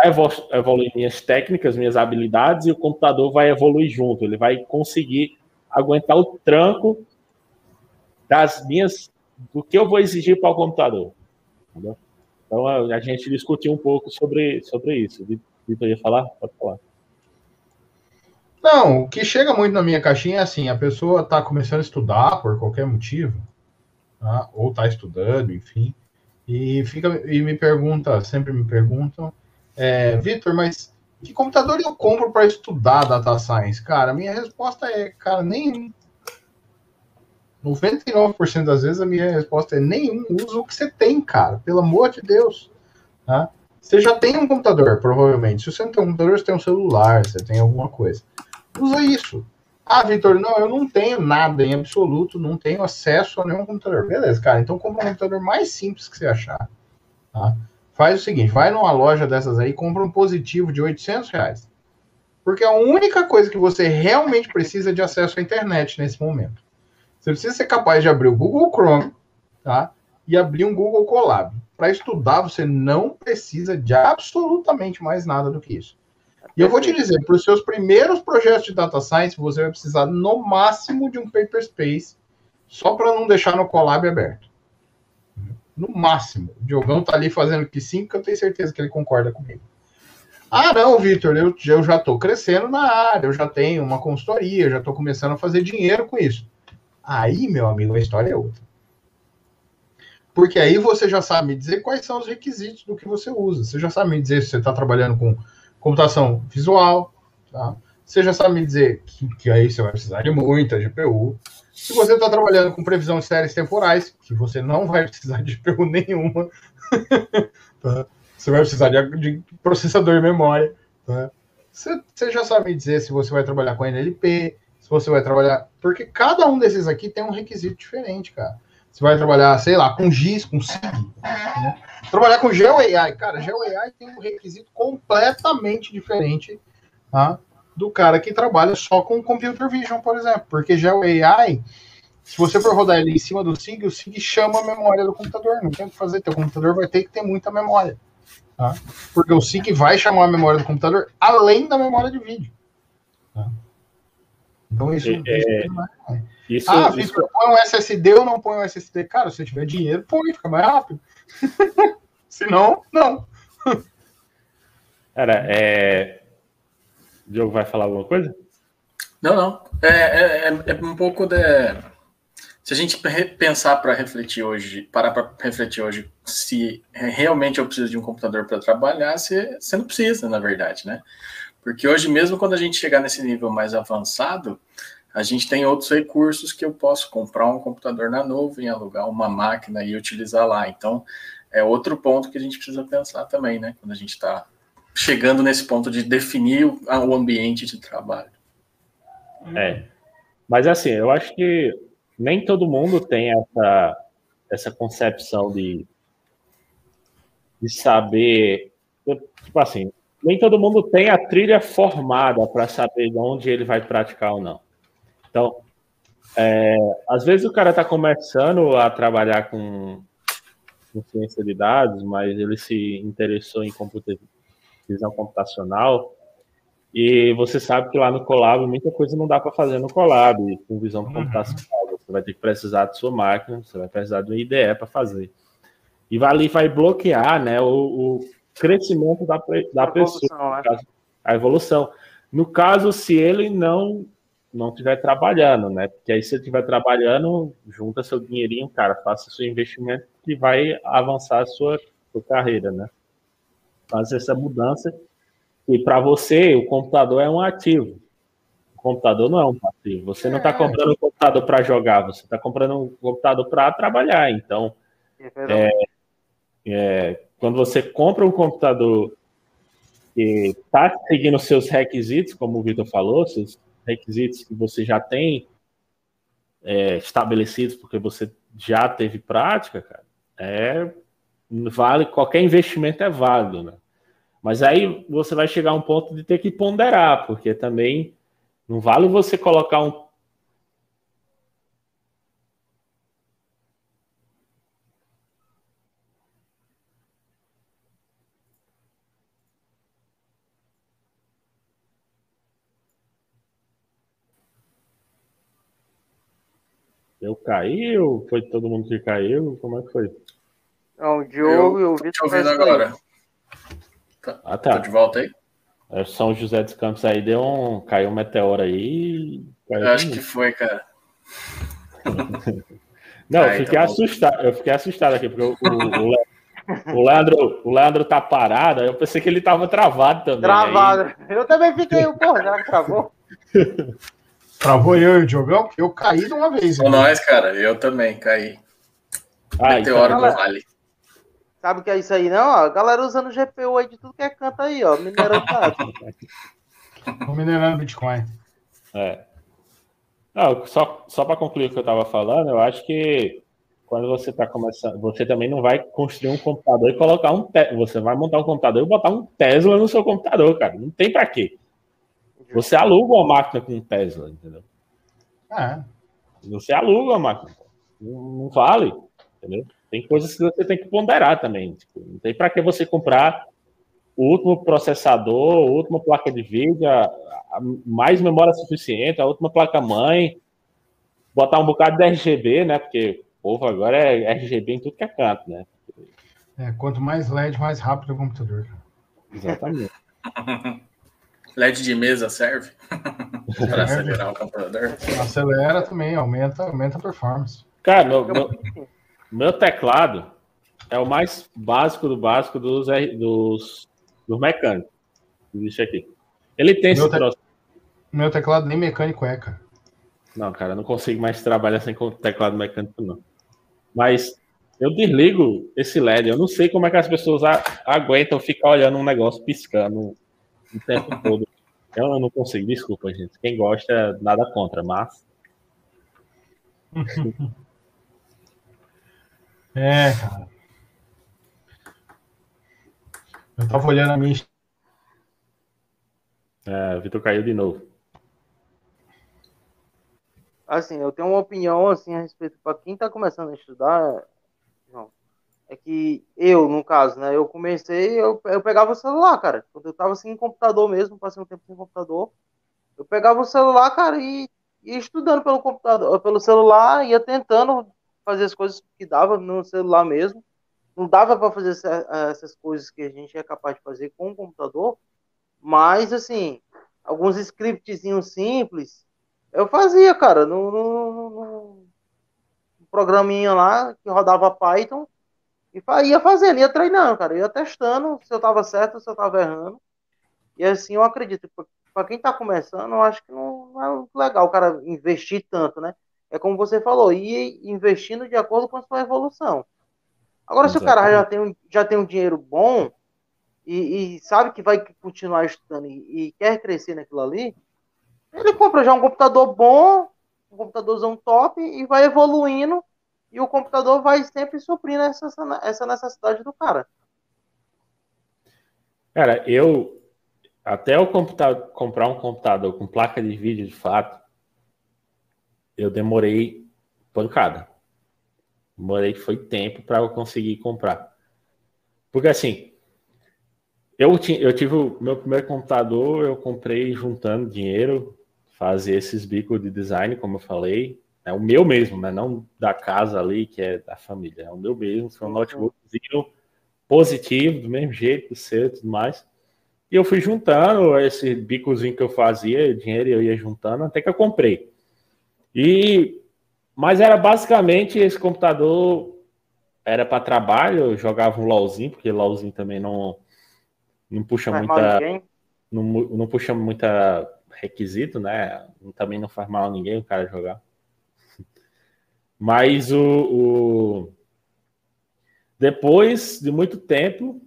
uhum. evoluir minhas técnicas, minhas habilidades, e o computador vai evoluir junto. Ele vai conseguir aguentar o tranco das minhas, do que eu vou exigir para o computador. Entendeu? Então a, a, gente discutiu um pouco sobre, sobre isso. Vitor ia falar? Pode falar. Não, o que chega muito na minha caixinha é assim: a pessoa está começando a estudar por qualquer motivo, tá? ou está estudando, enfim, e fica e me pergunta, sempre me perguntam, é, Vitor, mas que computador eu compro para estudar data science? Cara, minha resposta é, cara, nenhum. 99% das vezes a minha resposta é nenhum. Usa o que você tem, cara. Pelo amor de Deus. Tá? Você já tem um computador, provavelmente. Se você não tem um computador, você tem um celular, você tem alguma coisa usa isso. Ah, Vitor, não, eu não tenho nada em absoluto, não tenho acesso a nenhum computador. Beleza, cara, então compra um computador mais simples que você achar. Tá? Faz o seguinte, vai numa loja dessas aí, compra um positivo de 800 reais. Porque a única coisa que você realmente precisa é de acesso à internet nesse momento. Você precisa ser capaz de abrir o Google Chrome, tá? E abrir um Google Colab. Para estudar, você não precisa de absolutamente mais nada do que isso. E eu vou te dizer, para os seus primeiros projetos de data science, você vai precisar no máximo de um paper space, só para não deixar no Colab aberto. No máximo. O Diogão tá ali fazendo que sim, porque eu tenho certeza que ele concorda comigo. Ah, não, Vitor, eu, eu já estou crescendo na área, eu já tenho uma consultoria, já estou começando a fazer dinheiro com isso. Aí, meu amigo, a história é outra. Porque aí você já sabe me dizer quais são os requisitos do que você usa. Você já sabe me dizer se você está trabalhando com computação visual, tá? Você já sabe me dizer que, que aí você vai precisar de muita GPU. Se você está trabalhando com previsão de séries temporais, que você não vai precisar de GPU nenhuma, <laughs> tá? você vai precisar de, de processador de memória. Tá? Você, você, já sabe dizer se você vai trabalhar com NLP, se você vai trabalhar. Porque cada um desses aqui tem um requisito diferente, cara. Você vai trabalhar, sei lá, com GIS, com SIG. Né? Trabalhar com GeoAI, cara, GeoAI tem um requisito completamente diferente tá? Do cara que trabalha só com Computer Vision, por exemplo. Porque GeoAI, se você for rodar ele em cima do SIG, o SIG chama a memória do computador. Não tem o que fazer, teu computador vai ter que ter muita memória. Tá? Porque o SIG vai chamar a memória do computador além da memória de vídeo. Tá? Então isso, é, isso não é. Isso, ah, isso... põe um SSD ou não põe um SSD? Cara, se tiver dinheiro, põe, fica mais rápido. <laughs> se não, não. Cara, é... O Diogo vai falar alguma coisa? Não, não. É, é, é, é um pouco de. Se a gente pensar para refletir hoje, parar para refletir hoje, se realmente eu preciso de um computador para trabalhar, você, você não precisa, na verdade, né? Porque hoje, mesmo quando a gente chegar nesse nível mais avançado, a gente tem outros recursos que eu posso comprar um computador na nuvem, alugar uma máquina e utilizar lá. Então, é outro ponto que a gente precisa pensar também, né? Quando a gente está chegando nesse ponto de definir o, ambiente de trabalho. É. Mas assim, eu acho que nem todo mundo tem essa, essa concepção de, de saber. Tipo assim, nem todo mundo tem a trilha formada para saber de onde ele vai praticar ou não. Então, é, às vezes o cara está começando a trabalhar com, com, ciência de dados, mas ele se interessou em computer, visão computacional e você sabe que lá no Colab muita coisa não dá para fazer no Colab com visão uhum. computacional. Você vai ter que precisar de sua máquina, você vai precisar de uma IDE para fazer. E ali vai bloquear né, o, o crescimento da, da a pessoa, evolução, né? caso, a evolução. No caso, se ele não não estiver trabalhando, né? Porque aí se ele estiver trabalhando, junta seu dinheirinho, cara, faça seu investimento que vai avançar a sua, sua carreira, né? Fazer essa mudança e para você, o computador é um ativo. O computador não é um passivo. Você não está é. comprando um computador para jogar, você está comprando um computador para trabalhar. Então, é, é, quando você compra um computador que está seguindo seus requisitos, como o Vitor falou, seus requisitos que você já tem é, estabelecidos porque você já teve prática, cara, é, vale qualquer investimento é válido, né? Mas aí você vai chegar a um ponto de ter que ponderar, porque também não vale você colocar um. Eu caí ou foi todo mundo que caiu? Como é que foi? Não, o Diogo eu, e o Vitor. Tô ouvindo agora. Tá. Ah, tá. Tô de volta aí? É, São José dos Campos aí deu um. Caiu um meteoro aí. Eu acho que foi, cara. <laughs> Não, eu fiquei tá assustado. Eu fiquei assustado aqui, porque o, o, o, Leandro, o Leandro tá parado, eu pensei que ele tava travado também. Travado. Aí... Eu também fiquei, porra, já travou. <laughs> Travou eu e o Diogão? Eu caí de uma vez. Com nós, cara, eu também caí. Ah, Meteoro então... do Vale. Sabe o que é isso aí, não? A galera usando GPU aí de tudo que é canto aí, ó. Minerando <laughs> Tô minerando Bitcoin. É. Não, só, só para concluir o que eu estava falando, eu acho que quando você está começando, você também não vai construir um computador e colocar um. Te... Você vai montar um computador e botar um Tesla no seu computador, cara. Não tem para quê. Você aluga uma máquina com um Tesla, entendeu? É. Você aluga uma máquina. Não, não vale, entendeu? Tem coisas que você tem que ponderar também. Tipo, não tem para que você comprar o último processador, a última placa de vídeo, a, a mais memória suficiente, a última placa-mãe, botar um bocado de RGB, né? Porque o povo agora é RGB em tudo que é canto, né? É, quanto mais LED, mais rápido o computador. Exatamente. <laughs> LED de mesa serve <laughs> para acelerar o computador? Acelera também, aumenta, aumenta a performance. Cara, meu, meu, meu teclado é o mais básico do básico dos, dos, dos mecânicos. Existe aqui. Ele tem meu esse te... troço. Meu teclado nem mecânico é, cara. Não, cara, eu não consigo mais trabalhar sem teclado mecânico, não. Mas eu desligo esse LED. Eu não sei como é que as pessoas aguentam ficar olhando um negócio piscando o tempo <laughs> todo. Eu não consigo, desculpa, gente. Quem gosta, nada contra, mas. <laughs> É, cara. Eu tava olhando a minha. É, o Vitor caiu de novo. Assim, eu tenho uma opinião assim a respeito para quem tá começando a estudar, João, é que eu, no caso, né, eu comecei, eu, eu pegava o celular, cara. Quando eu tava sem computador mesmo, passei um tempo sem computador, eu pegava o celular, cara, e ia estudando pelo computador, pelo celular, ia tentando fazer as coisas que dava no celular mesmo. Não dava para fazer essa, essas coisas que a gente é capaz de fazer com o computador, mas assim, alguns scriptzinhos simples eu fazia, cara, no, no, no programinha lá que rodava Python e ia fazendo, ia treinando, cara, ia testando se eu tava certo, se eu tava errando. E assim, eu acredito, para quem tá começando, eu acho que não, não é legal o cara investir tanto, né? É como você falou, ir investindo de acordo com a sua evolução. Agora, Exatamente. se o cara já tem, um, já tem um dinheiro bom e, e sabe que vai continuar estudando e, e, quer crescer naquilo ali, ele compra já um computador bom, um computadorzão top e vai evoluindo e o computador vai sempre suprindo essa, essa necessidade do cara. Cara, eu até eu comprar um computador com placa de vídeo de fato, eu demorei pancada. Demorei foi tempo para eu conseguir comprar. Porque assim, eu, eu tive o meu primeiro computador, eu comprei juntando dinheiro, fazer esses bicos de design, como eu falei. É o meu mesmo, né? Não da casa ali, que é da família. É o meu mesmo, foi um uhum. notebookzinho positivo, do mesmo jeito, do seu e tudo mais. E eu fui juntando esse bicozinho que eu fazia, dinheiro eu ia juntando, até que eu comprei. E mas era basicamente esse computador era para trabalho, eu jogava um LOLzinho, porque LOLzinho também não não puxa faz muita. Não, não puxa muita requisito, né? Também não faz mal a ninguém o cara jogar. <laughs> Mas o, o... depois de muito tempo.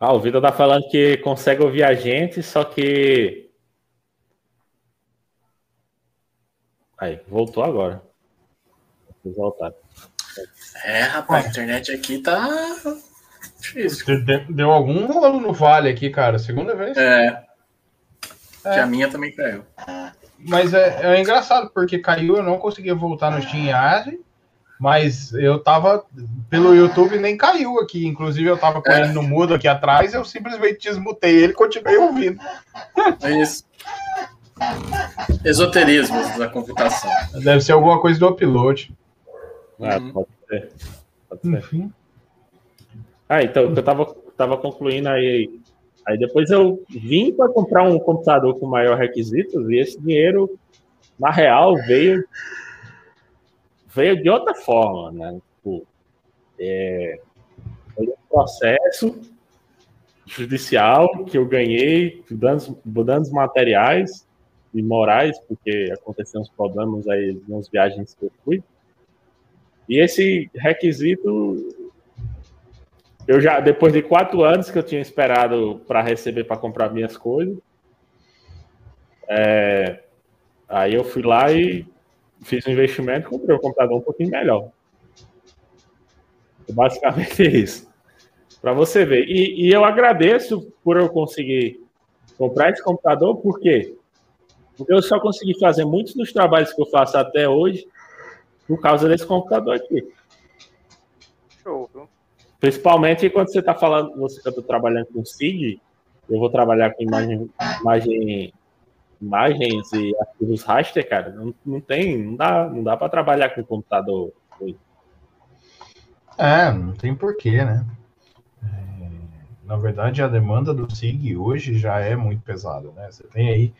Ah, o Vitor tá falando que consegue ouvir a gente, só que. Aí, voltou agora. Vou voltar. É, rapaz, a internet aqui tá Difícil. Deu algum rolo no vale aqui, cara. Segunda vez. É. é. Que a minha também caiu. Mas é, é engraçado, porque caiu, eu não conseguia voltar no Steam mas eu tava pelo YouTube nem caiu aqui. Inclusive, eu tava com é. ele no mudo aqui atrás, eu simplesmente desmutei ele e continuei ouvindo. É isso. Esoterismo da computação. Deve ser alguma coisa do upload. Ah, pode ser. Pode ser. Enfim. Ah, então, eu tava, tava concluindo aí. Aí depois eu vim para comprar um computador com maior requisitos e esse dinheiro, na real, veio veio de outra forma, né? Tipo, é, foi um processo judicial que eu ganhei, danos, danos materiais e morais, porque aconteceram uns problemas aí nas viagens que eu fui. E esse requisito eu já, depois de quatro anos que eu tinha esperado para receber para comprar minhas coisas, é, aí eu fui lá e fiz um investimento comprei um computador um pouquinho melhor. Basicamente é <laughs> isso. Para você ver. E, e, eu agradeço por eu conseguir comprar esse computador, por quê? Porque eu só consegui fazer muitos dos trabalhos que eu faço até hoje por causa desse computador aqui. Show, viu? Principalmente quando você está falando, você está trabalhando com SIG, eu vou trabalhar com imagem, imagem, imagens e arquivos raster, cara, não, não tem, não dá, não dá para trabalhar com computador. É, não tem porquê, né? É, na verdade, a demanda do SIG hoje já é muito pesada, né? Você tem aí,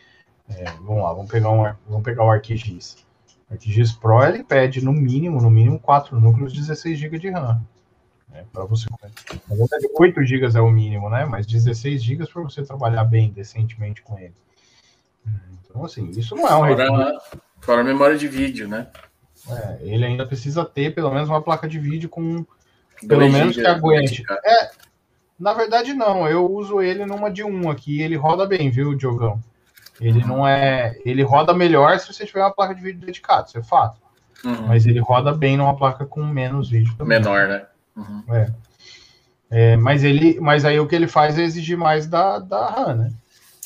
é, vamos lá, vamos pegar, um, vamos pegar o ArcGIS. O ArcGIS Pro, ele pede no mínimo, no mínimo 4 núcleos, 16 GB de RAM né, para você. Na verdade, 8 GB é o mínimo, né? Mas 16 GB para você trabalhar bem, decentemente com ele. Então, assim, isso não é um fora, fora a memória de vídeo, né? É, ele ainda precisa ter pelo menos uma placa de vídeo com pelo menos que aguente. É, na verdade, não. Eu uso ele numa de 1 aqui. Ele roda bem, viu, Diogão? Ele não é. Ele roda melhor se você tiver uma placa de vídeo dedicada, isso é fato. Uhum. Mas ele roda bem numa placa com menos vídeo também. Menor, né? Uhum. É. É, mas ele, mas aí o que ele faz é exigir mais da, da RAM, né?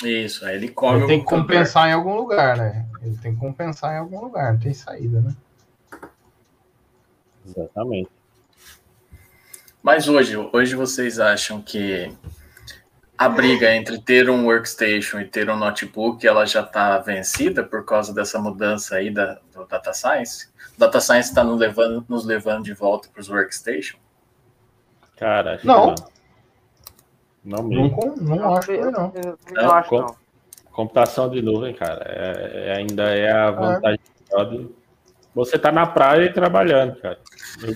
Isso, aí ele come. Ele tem que compensar em algum lugar, né? Ele tem que compensar em algum lugar, não tem saída, né? Exatamente. Mas hoje, hoje vocês acham que a briga entre ter um workstation e ter um notebook ela já está vencida por causa dessa mudança aí da, do data science? O data science está nos levando, nos levando de volta para os workstation? Cara, não. Não, mesmo. Não, não acho que não. não, acho, não. Computação de nuvem, cara, é, é, ainda é a é. vantagem é. Você tá na praia trabalhando, cara.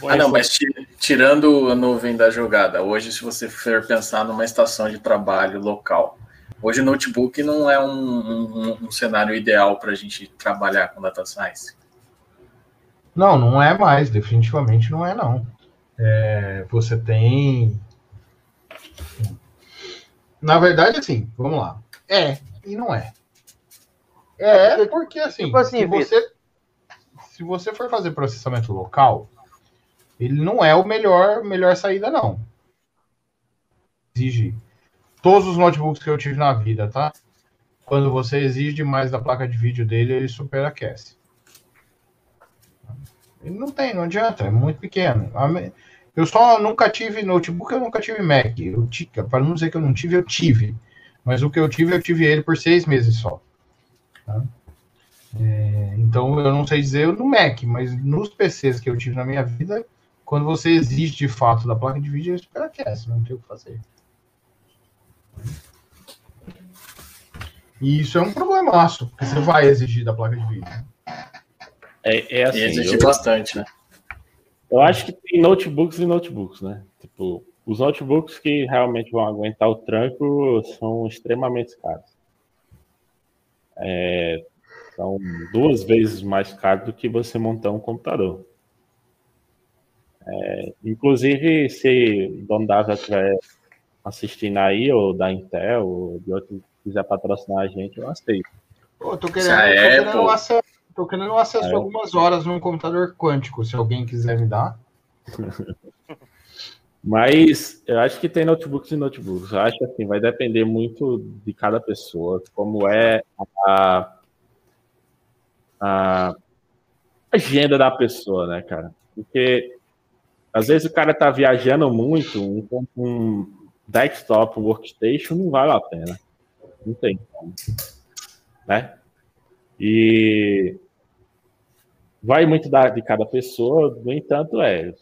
Ah, não, mas tirando a nuvem da jogada, hoje, se você for pensar numa estação de trabalho local, hoje o notebook não é um, um, um cenário ideal para a gente trabalhar com data science. Não, não é mais, definitivamente não é, não. É, você tem Na verdade, assim, vamos lá. É e não é. É, porque assim, tipo assim se, você, se você for fazer processamento local, ele não é o melhor, melhor saída, não. Exige todos os notebooks que eu tive na vida, tá? Quando você exige demais da placa de vídeo dele, ele superaquece. Ele não tem, não adianta, é muito pequeno. Eu só nunca tive notebook, eu nunca tive Mac. Eu para não dizer que eu não tive, eu tive. Mas o que eu tive, eu tive ele por seis meses só. Tá? É, então eu não sei dizer no Mac, mas nos PCs que eu tive na minha vida, quando você exige de fato da placa de vídeo, ele superaquece, não tem o que fazer. E isso é um problemaço, porque você vai exigir da placa de vídeo. É, é assim. E exige eu, bastante, né? Eu acho que tem notebooks e notebooks, né? Tipo, os notebooks que realmente vão aguentar o tranco são extremamente caros. É, são duas vezes mais caros do que você montar um computador. É, inclusive, se o dono da estiver assistindo aí, ou da Intel, ou de outro quiser patrocinar a gente, eu aceito. Pô, tô querendo, tô querendo, um acesso, tô querendo um acesso é. algumas horas num computador quântico, se alguém quiser me dar. <laughs> Mas eu acho que tem notebooks e notebooks. Eu acho que assim, vai depender muito de cada pessoa, como é a, a agenda da pessoa, né, cara? Porque às vezes o cara tá viajando muito, um, um desktop, um workstation, não vale a pena. Não tem como. Né? E vai muito da, de cada pessoa, no entanto, é.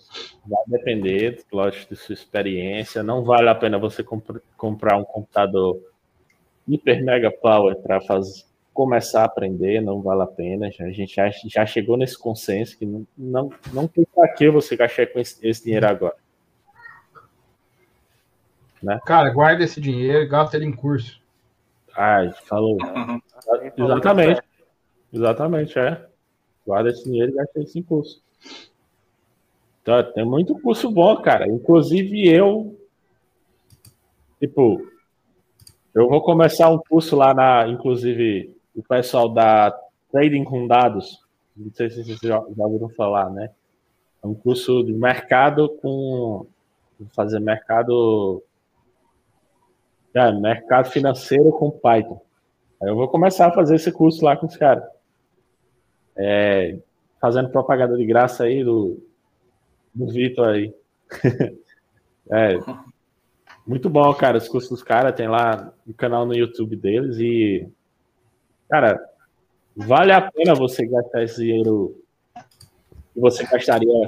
Vai depender, lógico, de sua experiência. Não vale a pena você comp comprar um computador hiper mega power para começar a aprender, não vale a pena. A gente já, já chegou nesse consenso que não, não, não tem para que você gastar com esse, esse dinheiro agora. Né? Cara, guarda esse dinheiro e gasta ele em curso. Ai, falou. Exatamente. Exatamente, é. Guarda esse dinheiro e gasta esse em curso. Então, tem muito curso bom, cara. Inclusive eu. Tipo, eu vou começar um curso lá na. Inclusive, o pessoal da Trading com Dados. Não sei se vocês já, já ouviram falar, né? É um curso de mercado com. Fazer mercado é, mercado financeiro com Python. Aí eu vou começar a fazer esse curso lá com os caras. É, fazendo propaganda de graça aí do, do Vitor aí. <laughs> é, muito bom, cara. Os cursos dos caras tem lá o um canal no YouTube deles e, cara, vale a pena você gastar esse dinheiro que você gastaria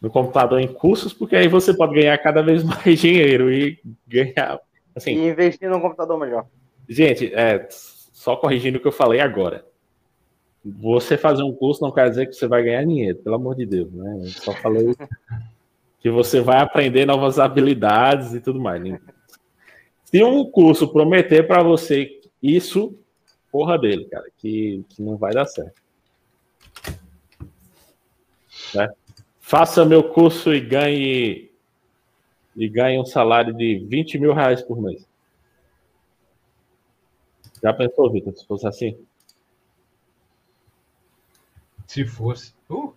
no computador em cursos, porque aí você pode ganhar cada vez <laughs> mais dinheiro e ganhar Assim, e investir num computador melhor. Gente, é, só corrigindo o que eu falei agora. Você fazer um curso não quer dizer que você vai ganhar dinheiro, pelo amor de Deus, né? Eu só falei <laughs> que você vai aprender novas habilidades e tudo mais. Né? Se um curso prometer para você isso, porra dele, cara, que, que não vai dar certo. Né? Faça meu curso e ganhe e ganha um salário de 20 mil reais por mês. Já pensou, Vitor, se fosse assim? Se fosse. Uh,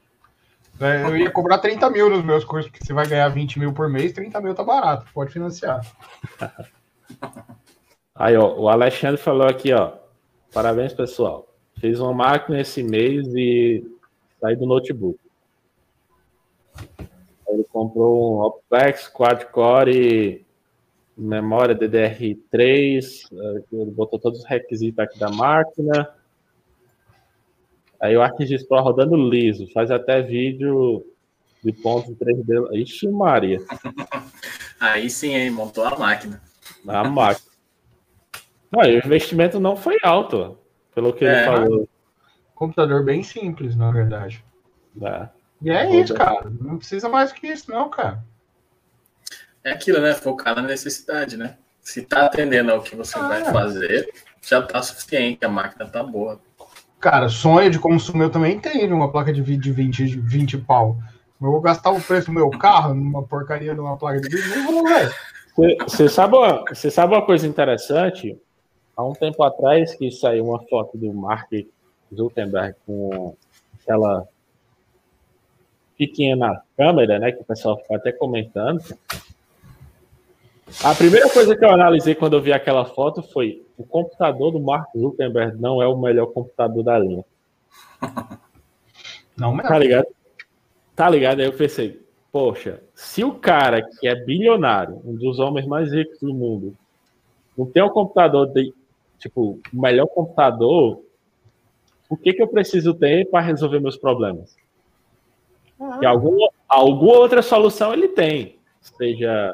é, eu ia cobrar 30 mil nos meus cursos, porque você vai ganhar 20 mil por mês, 30 mil tá barato, pode financiar. <laughs> Aí, ó, o Alexandre falou aqui, ó. Parabéns, pessoal. Fez uma máquina esse mês e saí do notebook. Ele comprou um OPEX quad-core, memória DDR3, eh, ele botou todos os requisitos aqui da máquina. Aí o ArcGIS Pro rodando liso, faz até vídeo de pontos 3D. Ixi, Maria. <laughs> Aí sim, hein? Montou a máquina. A máquina. Não, o investimento não foi alto, pelo que é, ele falou. Computador bem simples, na verdade. É. E é isso, cara. Não precisa mais que isso, não, cara. É aquilo, né? Focar na necessidade, né? Se tá atendendo ao que você ah, vai fazer, já tá suficiente, a máquina tá boa. Cara, sonho de consumo eu também tenho uma placa de vídeo de 20, 20 pau. Eu vou gastar o preço do meu carro numa porcaria de uma placa de vídeo? Não vou, velho. Você sabe, você sabe uma coisa interessante? Há um tempo atrás que saiu uma foto do Mark Zuckerberg com aquela fiquinha na câmera, né? Que o pessoal fica até comentando. A primeira coisa que eu analisei quando eu vi aquela foto foi o computador do Mark Zuckerberg não é o melhor computador da linha. <laughs> Não mesmo. Tá ligado? Tá ligado? Aí eu pensei, poxa, se o cara que é bilionário, um dos homens mais ricos do mundo, não tem um computador de, tipo, o melhor computador, o que que eu preciso ter para resolver meus problemas? Ah. E alguma, alguma outra solução ele tem, seja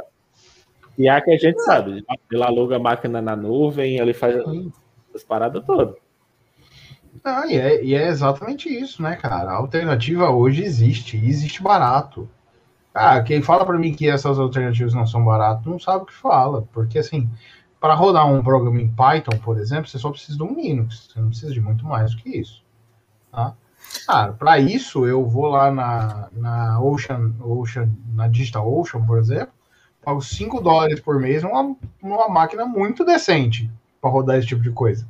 e é que a gente sabe, ele aluga a máquina na nuvem, ele faz as paradas todas. Ah, e, é, e é exatamente isso, né, cara? A alternativa hoje existe, e existe barato. Ah, quem fala para mim que essas alternativas não são baratas não sabe o que fala, porque assim, para rodar um programa em Python, por exemplo, você só precisa de um Linux, você não precisa de muito mais do que isso. Tá? Cara, para isso eu vou lá na, na Ocean, Ocean, na Digital Ocean, por exemplo, pago 5 dólares por mês numa, numa máquina muito decente para rodar esse tipo de coisa.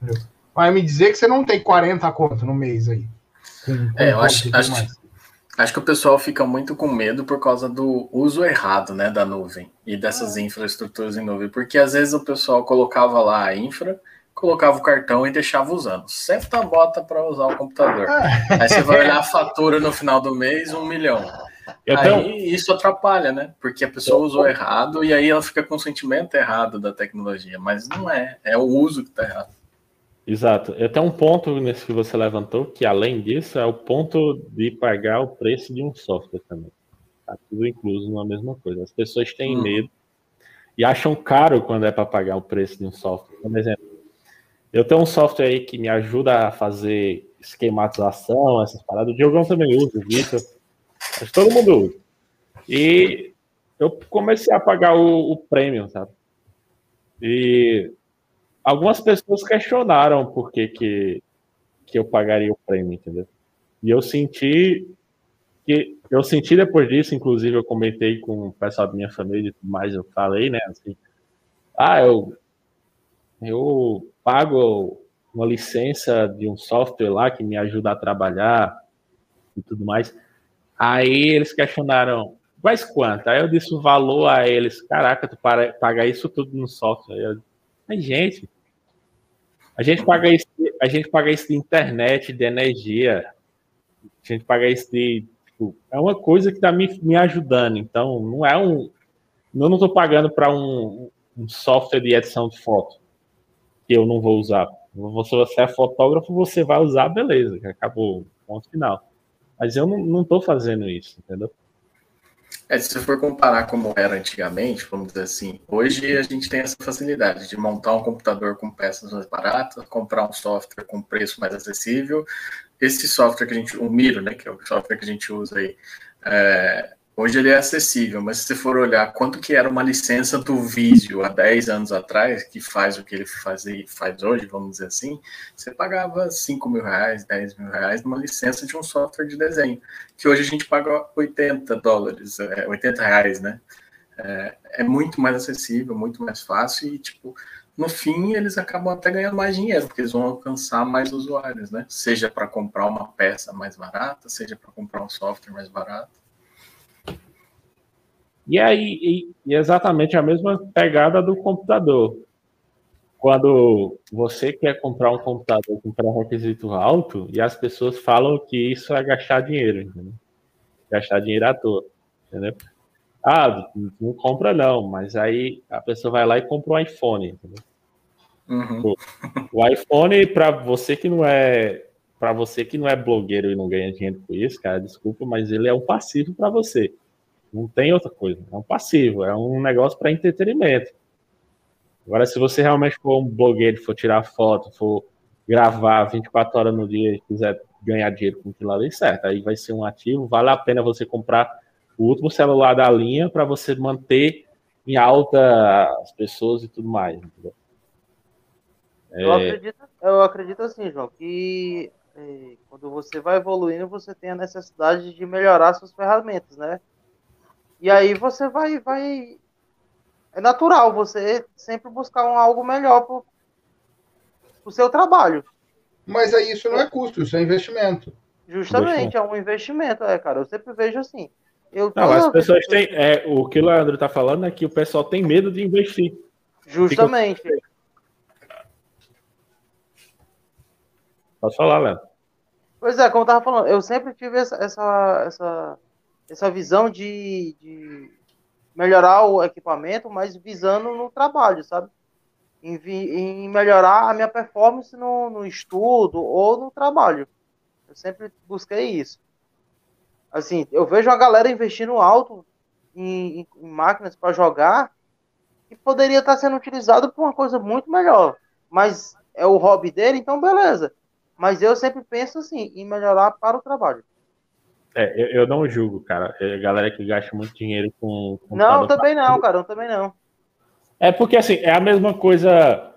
Entendeu? Vai me dizer que você não tem 40 conto no mês aí. Com, com é, eu acho, acho, acho, que o pessoal fica muito com medo por causa do uso errado né, da nuvem e dessas é. infraestruturas em nuvem. Porque às vezes o pessoal colocava lá a infra, colocava o cartão e deixava usando. Senta a bota para usar o computador. É. Aí você vai olhar a fatura no final do mês, um milhão. Eu aí tenho... isso atrapalha, né? Porque a pessoa usou errado e aí ela fica com o sentimento errado da tecnologia, mas não é, é o uso que está errado. Exato. Eu tenho um ponto nesse que você levantou, que além disso é o ponto de pagar o preço de um software também. Tá tudo incluso na mesma coisa. As pessoas têm hum. medo e acham caro quando é para pagar o preço de um software. Por exemplo, eu tenho um software aí que me ajuda a fazer esquematização, essas paradas. O Diogão também usa, o Vitor. Acho que todo mundo usa. E eu comecei a pagar o, o prêmio, sabe? E algumas pessoas questionaram por que, que, que eu pagaria o prêmio, entendeu? E eu senti que eu senti depois disso, inclusive eu comentei com o pessoal da minha família e tudo mais, eu falei, né, assim, ah, eu eu pago uma licença de um software lá que me ajuda a trabalhar e tudo mais. Aí eles questionaram, mas quanto? Aí eu disse o valor a eles, caraca, tu para, paga isso tudo no software. Eu, mas, gente, a gente paga isso, a gente paga isso de internet, de energia. A gente paga isso de. Tipo, é uma coisa que está me, me ajudando. Então, não é um. Eu não estou pagando para um, um, software de edição de foto que eu não vou usar. Se você é fotógrafo, você vai usar, beleza, acabou, ponto final. Mas eu não estou fazendo isso, entendeu? É, se você for comparar como era antigamente, vamos dizer assim, hoje a gente tem essa facilidade de montar um computador com peças mais baratas, comprar um software com preço mais acessível. Esse software que a gente, o Miro, né, que é o software que a gente usa aí, é, Hoje ele é acessível, mas se você for olhar quanto que era uma licença do Visio há 10 anos atrás, que faz o que ele fazia, faz hoje, vamos dizer assim, você pagava 5 mil reais, 10 mil reais numa licença de um software de desenho, que hoje a gente paga 80 dólares, 80 é, reais, né? É, é muito mais acessível, muito mais fácil e, tipo, no fim eles acabam até ganhando mais dinheiro, porque eles vão alcançar mais usuários, né? Seja para comprar uma peça mais barata, seja para comprar um software mais barato. E aí, e, exatamente a mesma pegada do computador. Quando você quer comprar um computador com pré-requisito alto, e as pessoas falam que isso é gastar dinheiro, entendeu? Gastar dinheiro à toa, entendeu? Ah, não compra não, mas aí a pessoa vai lá e compra um iPhone, entendeu? Uhum. O iPhone, para você que não é para você que não é blogueiro e não ganha dinheiro com isso, cara, desculpa, mas ele é um passivo para você. Não tem outra coisa. É um passivo, é um negócio para entretenimento. Agora, se você realmente for um blogueiro, for tirar foto, for gravar 24 horas no dia e quiser ganhar dinheiro com aquilo ali, certo. Aí vai ser um ativo. Vale a pena você comprar o último celular da linha para você manter em alta as pessoas e tudo mais. Eu, é... acredito, eu acredito assim, João, que é, quando você vai evoluindo, você tem a necessidade de melhorar suas ferramentas, né? E aí você vai, vai, é natural você sempre buscar um algo melhor para o seu trabalho. Mas aí isso não é custo, isso é investimento. Justamente, é um investimento, é, cara. Eu sempre vejo assim. Eu não, as pessoas têm. É, o que o Leandro está falando é que o pessoal tem medo de investir. Justamente. Fica... Posso falar, Léo? Pois é, como eu tava falando, eu sempre tive essa, essa, essa, essa visão de, de melhorar o equipamento, mas visando no trabalho, sabe? Em, em melhorar a minha performance no, no estudo ou no trabalho. Eu sempre busquei isso. Assim, eu vejo a galera investindo alto em, em, em máquinas para jogar que poderia estar sendo utilizado para uma coisa muito melhor. Mas é o hobby dele, então beleza. Mas eu sempre penso assim, em melhorar para o trabalho. É, eu, eu não julgo, cara. É galera que gasta muito dinheiro com. com não, também não, cara. Eu também não. É porque, assim, é a mesma coisa.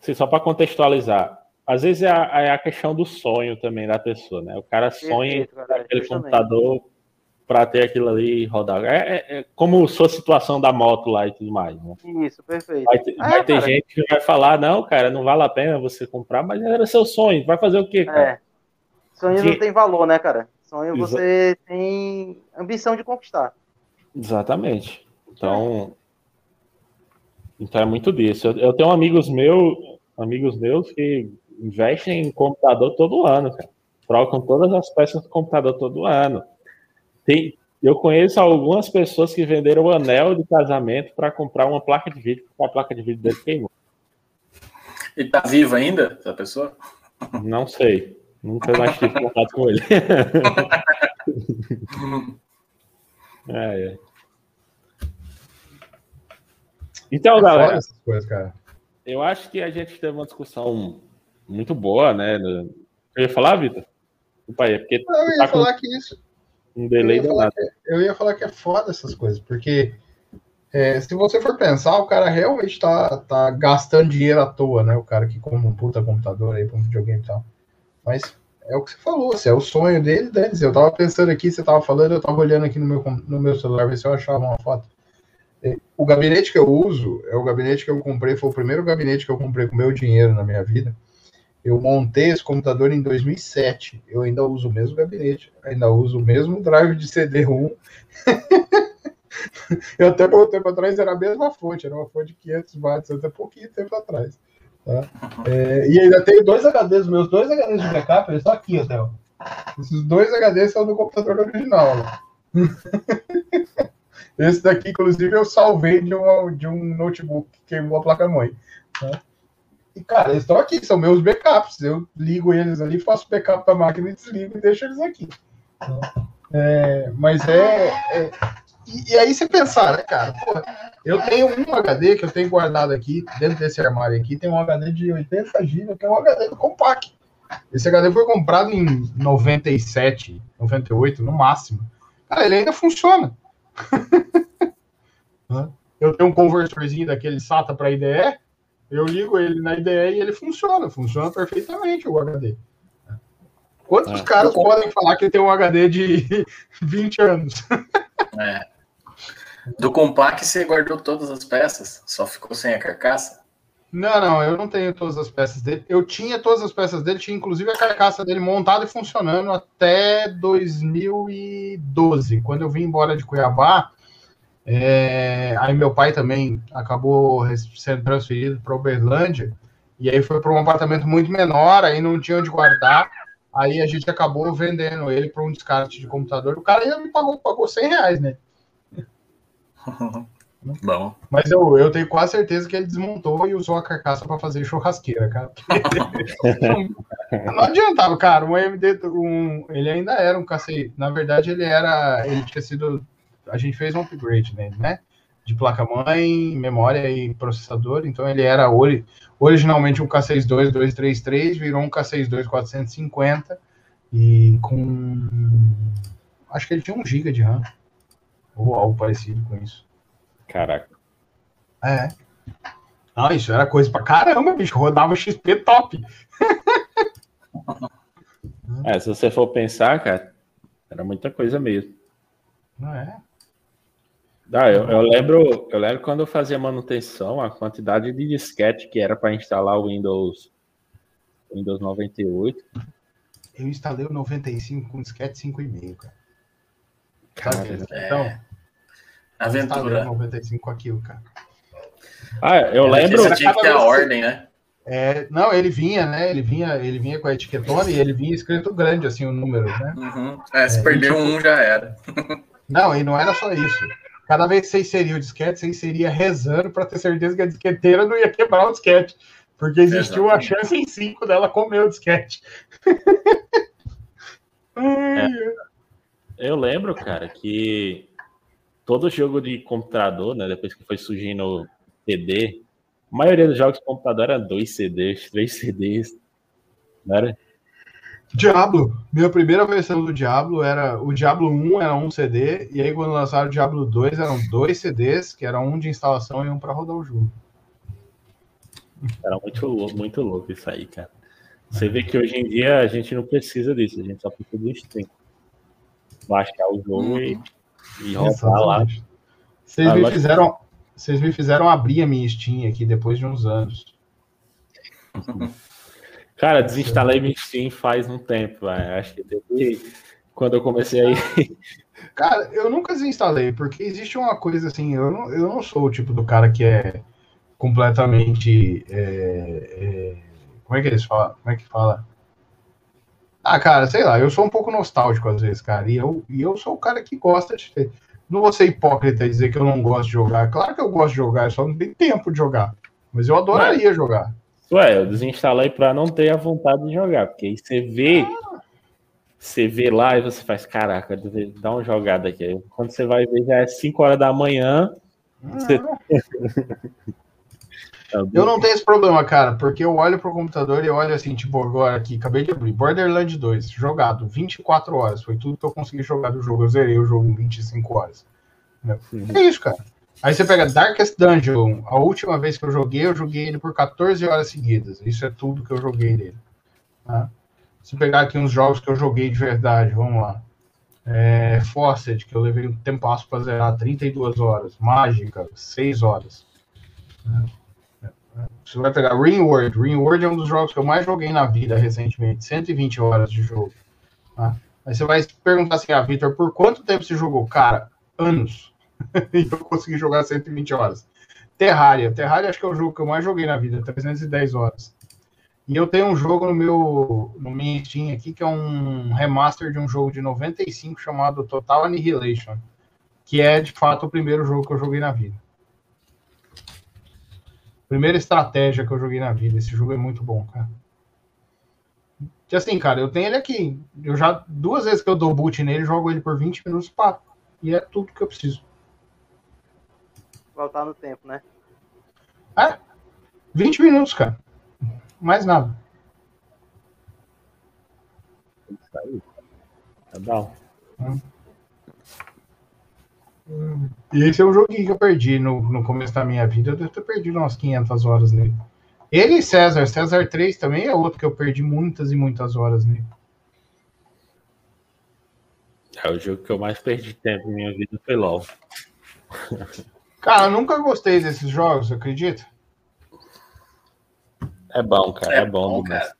Assim, só para contextualizar. Às vezes é a, é a, questão do sonho também da pessoa, né? O cara sonha com aquele computador para ter aquilo ali rodar. É, é, é, como sua situação da moto lá e tudo mais. Né? Isso, perfeito. Vai, ter, vai ter gente que vai falar, não, cara, não vale a pena você comprar, mas era seu sonho. Vai fazer o quê, cara? É. Sonho não tem valor, né, cara? Sonho Exa você tem ambição de conquistar. Exatamente. Então, então é muito disso. Eu, eu tenho amigos meus, amigos meus que investem em computador todo ano, cara. Trocam todas as peças do computador todo ano. Tem, eu conheço algumas pessoas que venderam o anel de casamento para comprar uma placa de vídeo, porque a placa de vídeo dele queimou. Ele tá vivo ainda, essa pessoa? Não sei. Nunca mais tive contato com ele. <laughs> é, é. Então, é galera, coisas, eu acho que a gente teve uma discussão muito boa, né? Eu ia falar, Vitor? Pai, é porque eu ia tá falar que isso um delay eu ia, que, eu ia falar que é foda essas coisas, porque é, se você for pensar, o cara realmente tá, tá gastando dinheiro à toa, né? O cara que compra um puta computador aí pra um videogame e tal. Mas é o que você falou, assim, é o sonho dele, deles. Eu tava pensando aqui, você tava falando, eu tava olhando aqui no meu, no meu celular, ver se eu achava uma foto. O gabinete que eu uso é o gabinete que eu comprei, foi o primeiro gabinete que eu comprei com meu dinheiro na minha vida. Eu montei esse computador em 2007. Eu ainda uso o mesmo gabinete, ainda uso o mesmo drive de CD-ROM. <laughs> eu até pouco tempo atrás era a mesma fonte, era uma fonte de 500 watts, até pouquinho tempo atrás. Tá? É, e ainda tenho dois HDs, meus dois HDs de backup, eles estão aqui até. Esses dois HDs são do computador original. <laughs> Esse daqui, inclusive, eu salvei de, de um notebook que queimou a placa-mãe. Tá? E, cara, eles estão aqui, são meus backups. Eu ligo eles ali, faço backup da máquina e desligo e deixo eles aqui. É, mas é. é e, e, aí você pensar, né, cara? Porra, eu tenho um HD que eu tenho guardado aqui, dentro desse armário aqui, tem um HD de 80 GB, que é um HD do Compact. Esse HD foi comprado em 97, 98, no máximo. Cara, ele ainda funciona. <laughs> eu tenho um conversorzinho daquele SATA para IDE, eu ligo ele na IDE e ele funciona, funciona perfeitamente o HD. Quantos é. caras podem falar que tem um HD de <laughs> 20 anos? É. Do Compact você guardou todas as peças? Só ficou sem a carcaça? Não, não, eu não tenho todas as peças dele. Eu tinha todas as peças dele, tinha inclusive a carcaça dele montada e funcionando até 2012. Quando eu vim embora de Cuiabá, é, aí meu pai também acabou sendo transferido para Uberlândia, e aí foi para um apartamento muito menor, aí não tinha onde guardar, aí a gente acabou vendendo ele para um descarte de computador. O cara ainda me pagou, pagou 100 reais, né? <laughs> Bom. Mas eu, eu tenho quase certeza que ele desmontou e usou a carcaça para fazer churrasqueira, cara. <laughs> não adiantava, cara. Um AMD, um, ele ainda era um KCI. Na verdade, ele era. Ele tinha sido a gente fez um upgrade nele, né? De placa-mãe, memória e processador. Então ele era ori originalmente um K62233, virou um K62450 e com. Acho que ele tinha um GB de RAM. Ou algo parecido com isso. Caraca. É. Não, isso era coisa pra caramba, bicho. Rodava XP top. <laughs> É, se você for pensar, cara, era muita coisa mesmo. Não é? Ah, eu, eu, lembro, eu lembro quando eu fazia manutenção, a quantidade de disquete que era para instalar o Windows, Windows 98. Eu instalei o 95 com disquete 5,5, cara. cara é... Aventura. 95 com aquilo, cara. Ah, eu é, lembro. Você tinha que ter a ordem, né? É, não, ele vinha, né? Ele vinha, ele vinha com a etiquetona e ele vinha escrito grande, assim, o número, né? Uhum. É, se é, perdeu tipo... um, já era. não, e não era só isso. Cada vez que você inseria o disquete, você inseria rezando para ter certeza que a disqueteira não ia quebrar o disquete. Porque existiu uma chance em cinco dela comer o disquete. <laughs> é, eu lembro, cara, que todo jogo de computador, né, depois que foi surgindo CD, a maioria dos jogos de computador era dois CDs, três CDs. Não era? Diablo. Minha primeira versão do Diablo era. O Diablo 1 era um CD, e aí quando lançaram o Diablo 2 eram dois CDs, que era um de instalação e um para rodar o jogo. Era muito louco, muito louco isso aí, cara. Você vê que hoje em dia a gente não precisa disso, a gente só precisa do stream. Baixar o jogo e, e rodar lá. Vocês ah, me fizeram. Vocês me fizeram abrir a minha Steam aqui depois de uns anos. Cara, desinstalei minha Steam faz um tempo, véio. acho que desde quando eu comecei aí. <laughs> Cara, eu nunca desinstalei, porque existe uma coisa assim, eu não, eu não sou o tipo do cara que é completamente. É, é, como é que eles falam? Como é que fala? Ah, cara, sei lá, eu sou um pouco nostálgico às vezes, cara, e eu, e eu sou o cara que gosta de ter. Não vou ser hipócrita e dizer que eu não gosto de jogar. Claro que eu gosto de jogar, eu só não tenho tempo de jogar. Mas eu adoraria Mas... jogar. Ué, eu desinstalei para não ter a vontade de jogar, porque aí você vê, você vê lá e você faz, caraca, dá uma jogada aqui. Quando você vai ver, já é 5 horas da manhã. Você... <laughs> eu não tenho esse problema, cara, porque eu olho pro computador e olho assim, tipo, agora aqui, acabei de abrir, Borderlands 2, jogado, 24 horas, foi tudo que eu consegui jogar do jogo, eu zerei o jogo em 25 horas. É isso, cara. Aí você pega Darkest Dungeon, a última vez que eu joguei, eu joguei ele por 14 horas seguidas. Isso é tudo que eu joguei nele. Tá? Se pegar aqui uns jogos que eu joguei de verdade, vamos lá. É, Fawcett, que eu levei um tempo para zerar, 32 horas. Mágica, 6 horas. Você vai pegar Ringworld. Ringworld é um dos jogos que eu mais joguei na vida recentemente. 120 horas de jogo. Tá? Aí você vai perguntar assim, ah, Victor, por quanto tempo você jogou? Cara, anos. <laughs> e eu consegui jogar 120 horas. Terraria. Terraria acho que é o jogo que eu mais joguei na vida, 310 horas. E eu tenho um jogo no meu no minha Steam aqui que é um remaster de um jogo de 95 chamado Total Annihilation, que é de fato o primeiro jogo que eu joguei na vida. Primeira estratégia que eu joguei na vida. Esse jogo é muito bom, cara. E assim, cara, eu tenho ele aqui. Eu já duas vezes que eu dou boot nele, jogo ele por 20 minutos, pá. E é tudo que eu preciso voltar no tempo, né? É, 20 minutos, cara. Mais nada. Tá bom. E esse é um joguinho que eu perdi no, no começo da minha vida. Eu devo ter perdido umas 500 horas nele. Ele e César. César 3 também é outro que eu perdi muitas e muitas horas nele. É o jogo que eu mais perdi tempo na minha vida foi LOL. Cara, eu nunca gostei desses jogos, acredita? É bom, cara. É, é bom, bom cara.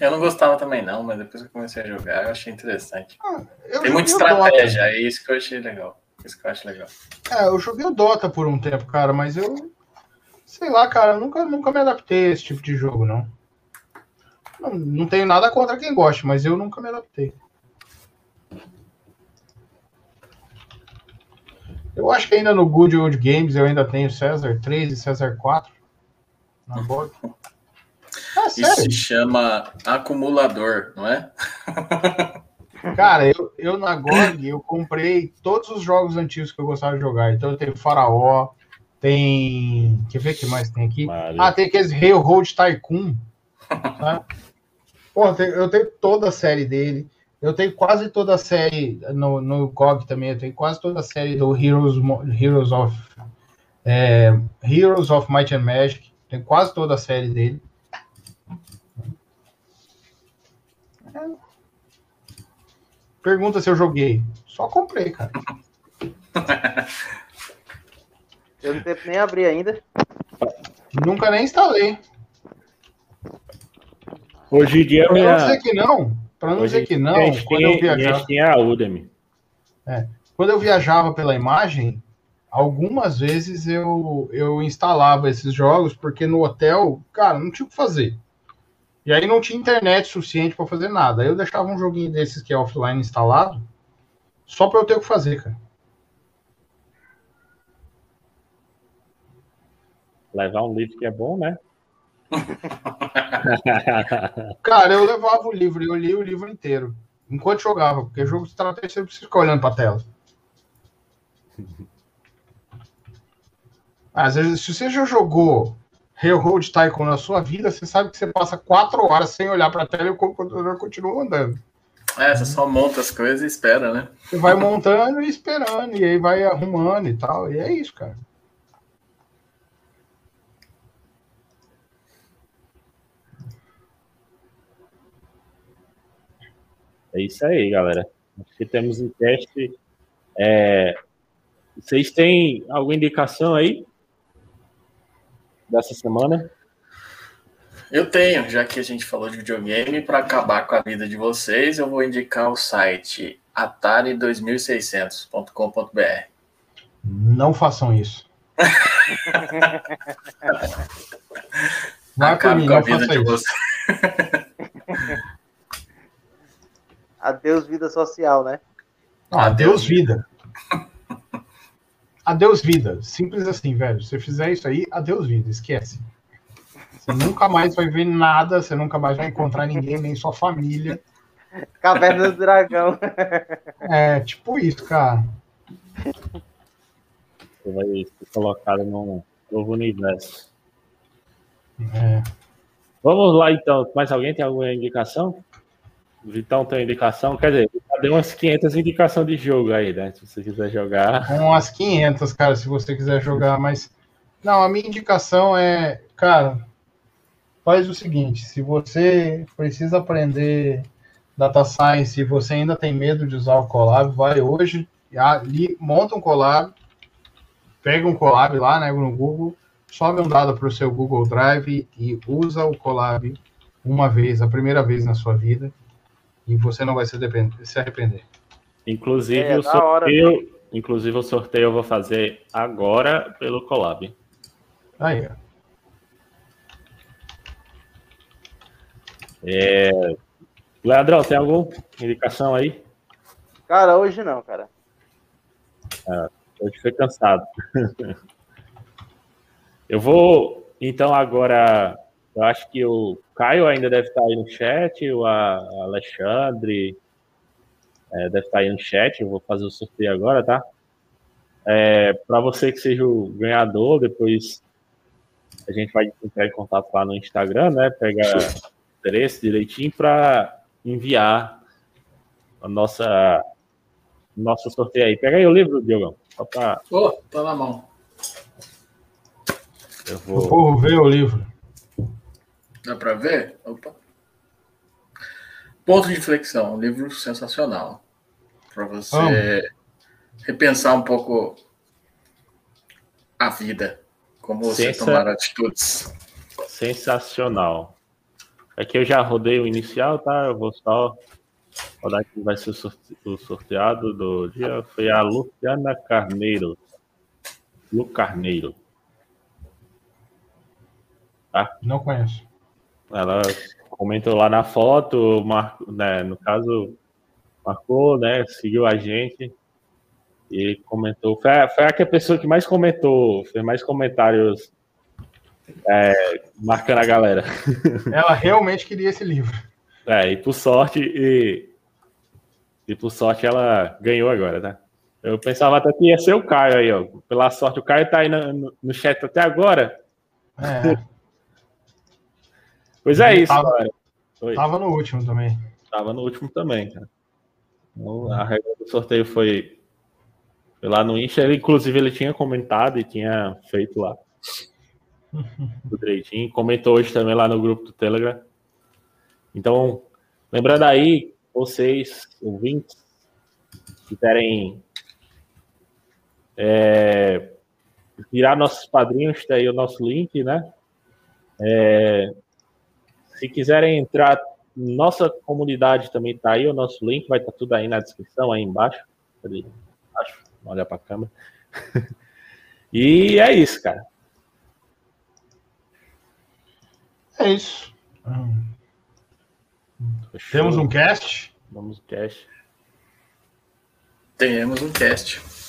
Eu não gostava também, não, mas depois que eu comecei a jogar, eu achei interessante. Ah, Tem muita estratégia, é isso que eu achei legal. Isso que eu acho legal. É, eu joguei o Dota por um tempo, cara, mas eu. Sei lá, cara, nunca, nunca me adaptei a esse tipo de jogo, não. Não, não tenho nada contra quem goste, mas eu nunca me adaptei. Eu acho que ainda no Good Old Games eu ainda tenho César 3 e César 4 na borda. <laughs> Ah, Isso se chama acumulador, não é? <laughs> Cara, eu, eu na GOG eu comprei todos os jogos antigos que eu gostava de jogar. Então eu tenho Faraó, tem. Quer ver o que mais tem aqui? Mario. Ah, tem aqueles Railroad Tycoon. Tá? Pô, eu tenho toda a série dele. Eu tenho quase toda a série no, no GOG também, eu tenho quase toda a série do Heroes, Heroes of é, Heroes of Might and Magic, tenho quase toda a série dele. Pergunta se eu joguei. Só comprei, cara. <laughs> Eu não tenho nem abrir ainda. Nunca nem instalei. Hoje em dia. Pra não dizer que não, pra não dizer que não, quando eu viajava. A Udemy. É, quando eu viajava pela imagem, algumas vezes eu, eu instalava esses jogos, porque no hotel, cara, não tinha o que fazer. E aí não tinha internet suficiente para fazer nada. Aí eu deixava um joguinho desses que é offline instalado, só para eu ter o que fazer, cara. Levar um livro que é bom, né? <laughs> cara, eu levava o livro e eu li o livro inteiro. Enquanto jogava, porque jogo de estratégia você precisa ficar olhando para a tela. <laughs> Às vezes, se você já jogou Railroad Tycoon na sua vida, você sabe que você passa quatro horas sem olhar para a tela e o computador continua andando. É, você só monta as coisas e espera, né? Você vai montando e esperando, e aí vai arrumando e tal, e é isso, cara. É isso aí, galera. Acho que temos um teste. É... Vocês têm alguma indicação aí dessa semana? Eu tenho, já que a gente falou de videogame, para acabar com a vida de vocês, eu vou indicar o site atari2600.com.br. Não façam isso. <laughs> Vai Acabe com a vida de vocês. <laughs> Adeus, vida social, né? adeus, vida. <laughs> adeus, vida. Simples assim, velho. Se você fizer isso aí, adeus, vida. Esquece. Você nunca mais vai ver nada, você nunca mais vai encontrar ninguém, nem sua família. Caverna do Dragão. É, tipo isso, cara. Você vai ser colocado num novo universo. É. Vamos lá, então. Mais alguém tem alguma indicação? Vitão tem indicação, quer dizer, deu umas 500 indicações de jogo aí, né? Se você quiser jogar. Umas 500, cara, se você quiser jogar, mas. Não, a minha indicação é, cara, faz o seguinte: se você precisa aprender data science e você ainda tem medo de usar o Colab, vai hoje, ali, monta um Colab, pega um Colab lá né, no Google, sobe um dado para o seu Google Drive e usa o Colab uma vez, a primeira vez na sua vida e você não vai se, se arrepender. Inclusive, é, o sorteio, hora, inclusive o sorteio eu vou fazer agora pelo Colab. Aí, É... Leandrão, tem alguma indicação aí? Cara, hoje não, cara. Ah, hoje foi cansado. <laughs> eu vou, então, agora eu acho que o Caio ainda deve estar aí no chat, o Alexandre é, deve estar aí no chat. Eu vou fazer o sorteio agora, tá? É, Para você que seja o ganhador, depois a gente vai entrar em contato lá no Instagram, né? Pega o endereço direitinho para enviar a nossa nosso sorteio aí. Pega aí o livro, Diogão. Só pra... Oh, tá na mão. Eu vou... O povo vê o livro. Dá para ver? Opa. Ponto de inflexão, um livro sensacional. Para você repensar um pouco a vida, como você Sensa... tomar atitudes. Sensacional. Aqui eu já rodei o inicial, tá? Eu vou só rodar aqui, vai ser o sorteado do dia. Foi a Luciana Carneiro. Lu Carneiro. Tá? Não conheço. Ela comentou lá na foto, mar, né, no caso, marcou, né? Seguiu a gente e comentou. Foi a, foi a pessoa que mais comentou, fez mais comentários é, marcando a galera. <laughs> Ela realmente queria esse livro. É, e por sorte, e, e por sorte ela ganhou agora, né? Eu pensava até que ia ser o Caio aí, ó. Pela sorte, o Caio tá aí no, no chat até agora. É. <laughs> Pois é isso, tava, Tava no último também. Tava no último também, cara. Então, a regra do sorteio foi, foi lá no Insta. Ele, inclusive, ele tinha comentado e tinha feito lá. <laughs> Tudo direitinho. Comentou hoje também lá no grupo do Telegram. Então, lembrando aí, vocês, ouvintes, quiserem é, virar nossos padrinhos, tá aí o nosso link, né? É, se quiserem entrar, nossa comunidade também tá aí, o nosso link vai estar tá tudo aí na descrição, aí embaixo. Ali embaixo, olha para a câmera. <laughs> e é isso, cara. É isso. Temos um cast? Vamos um cast. Temos um cast.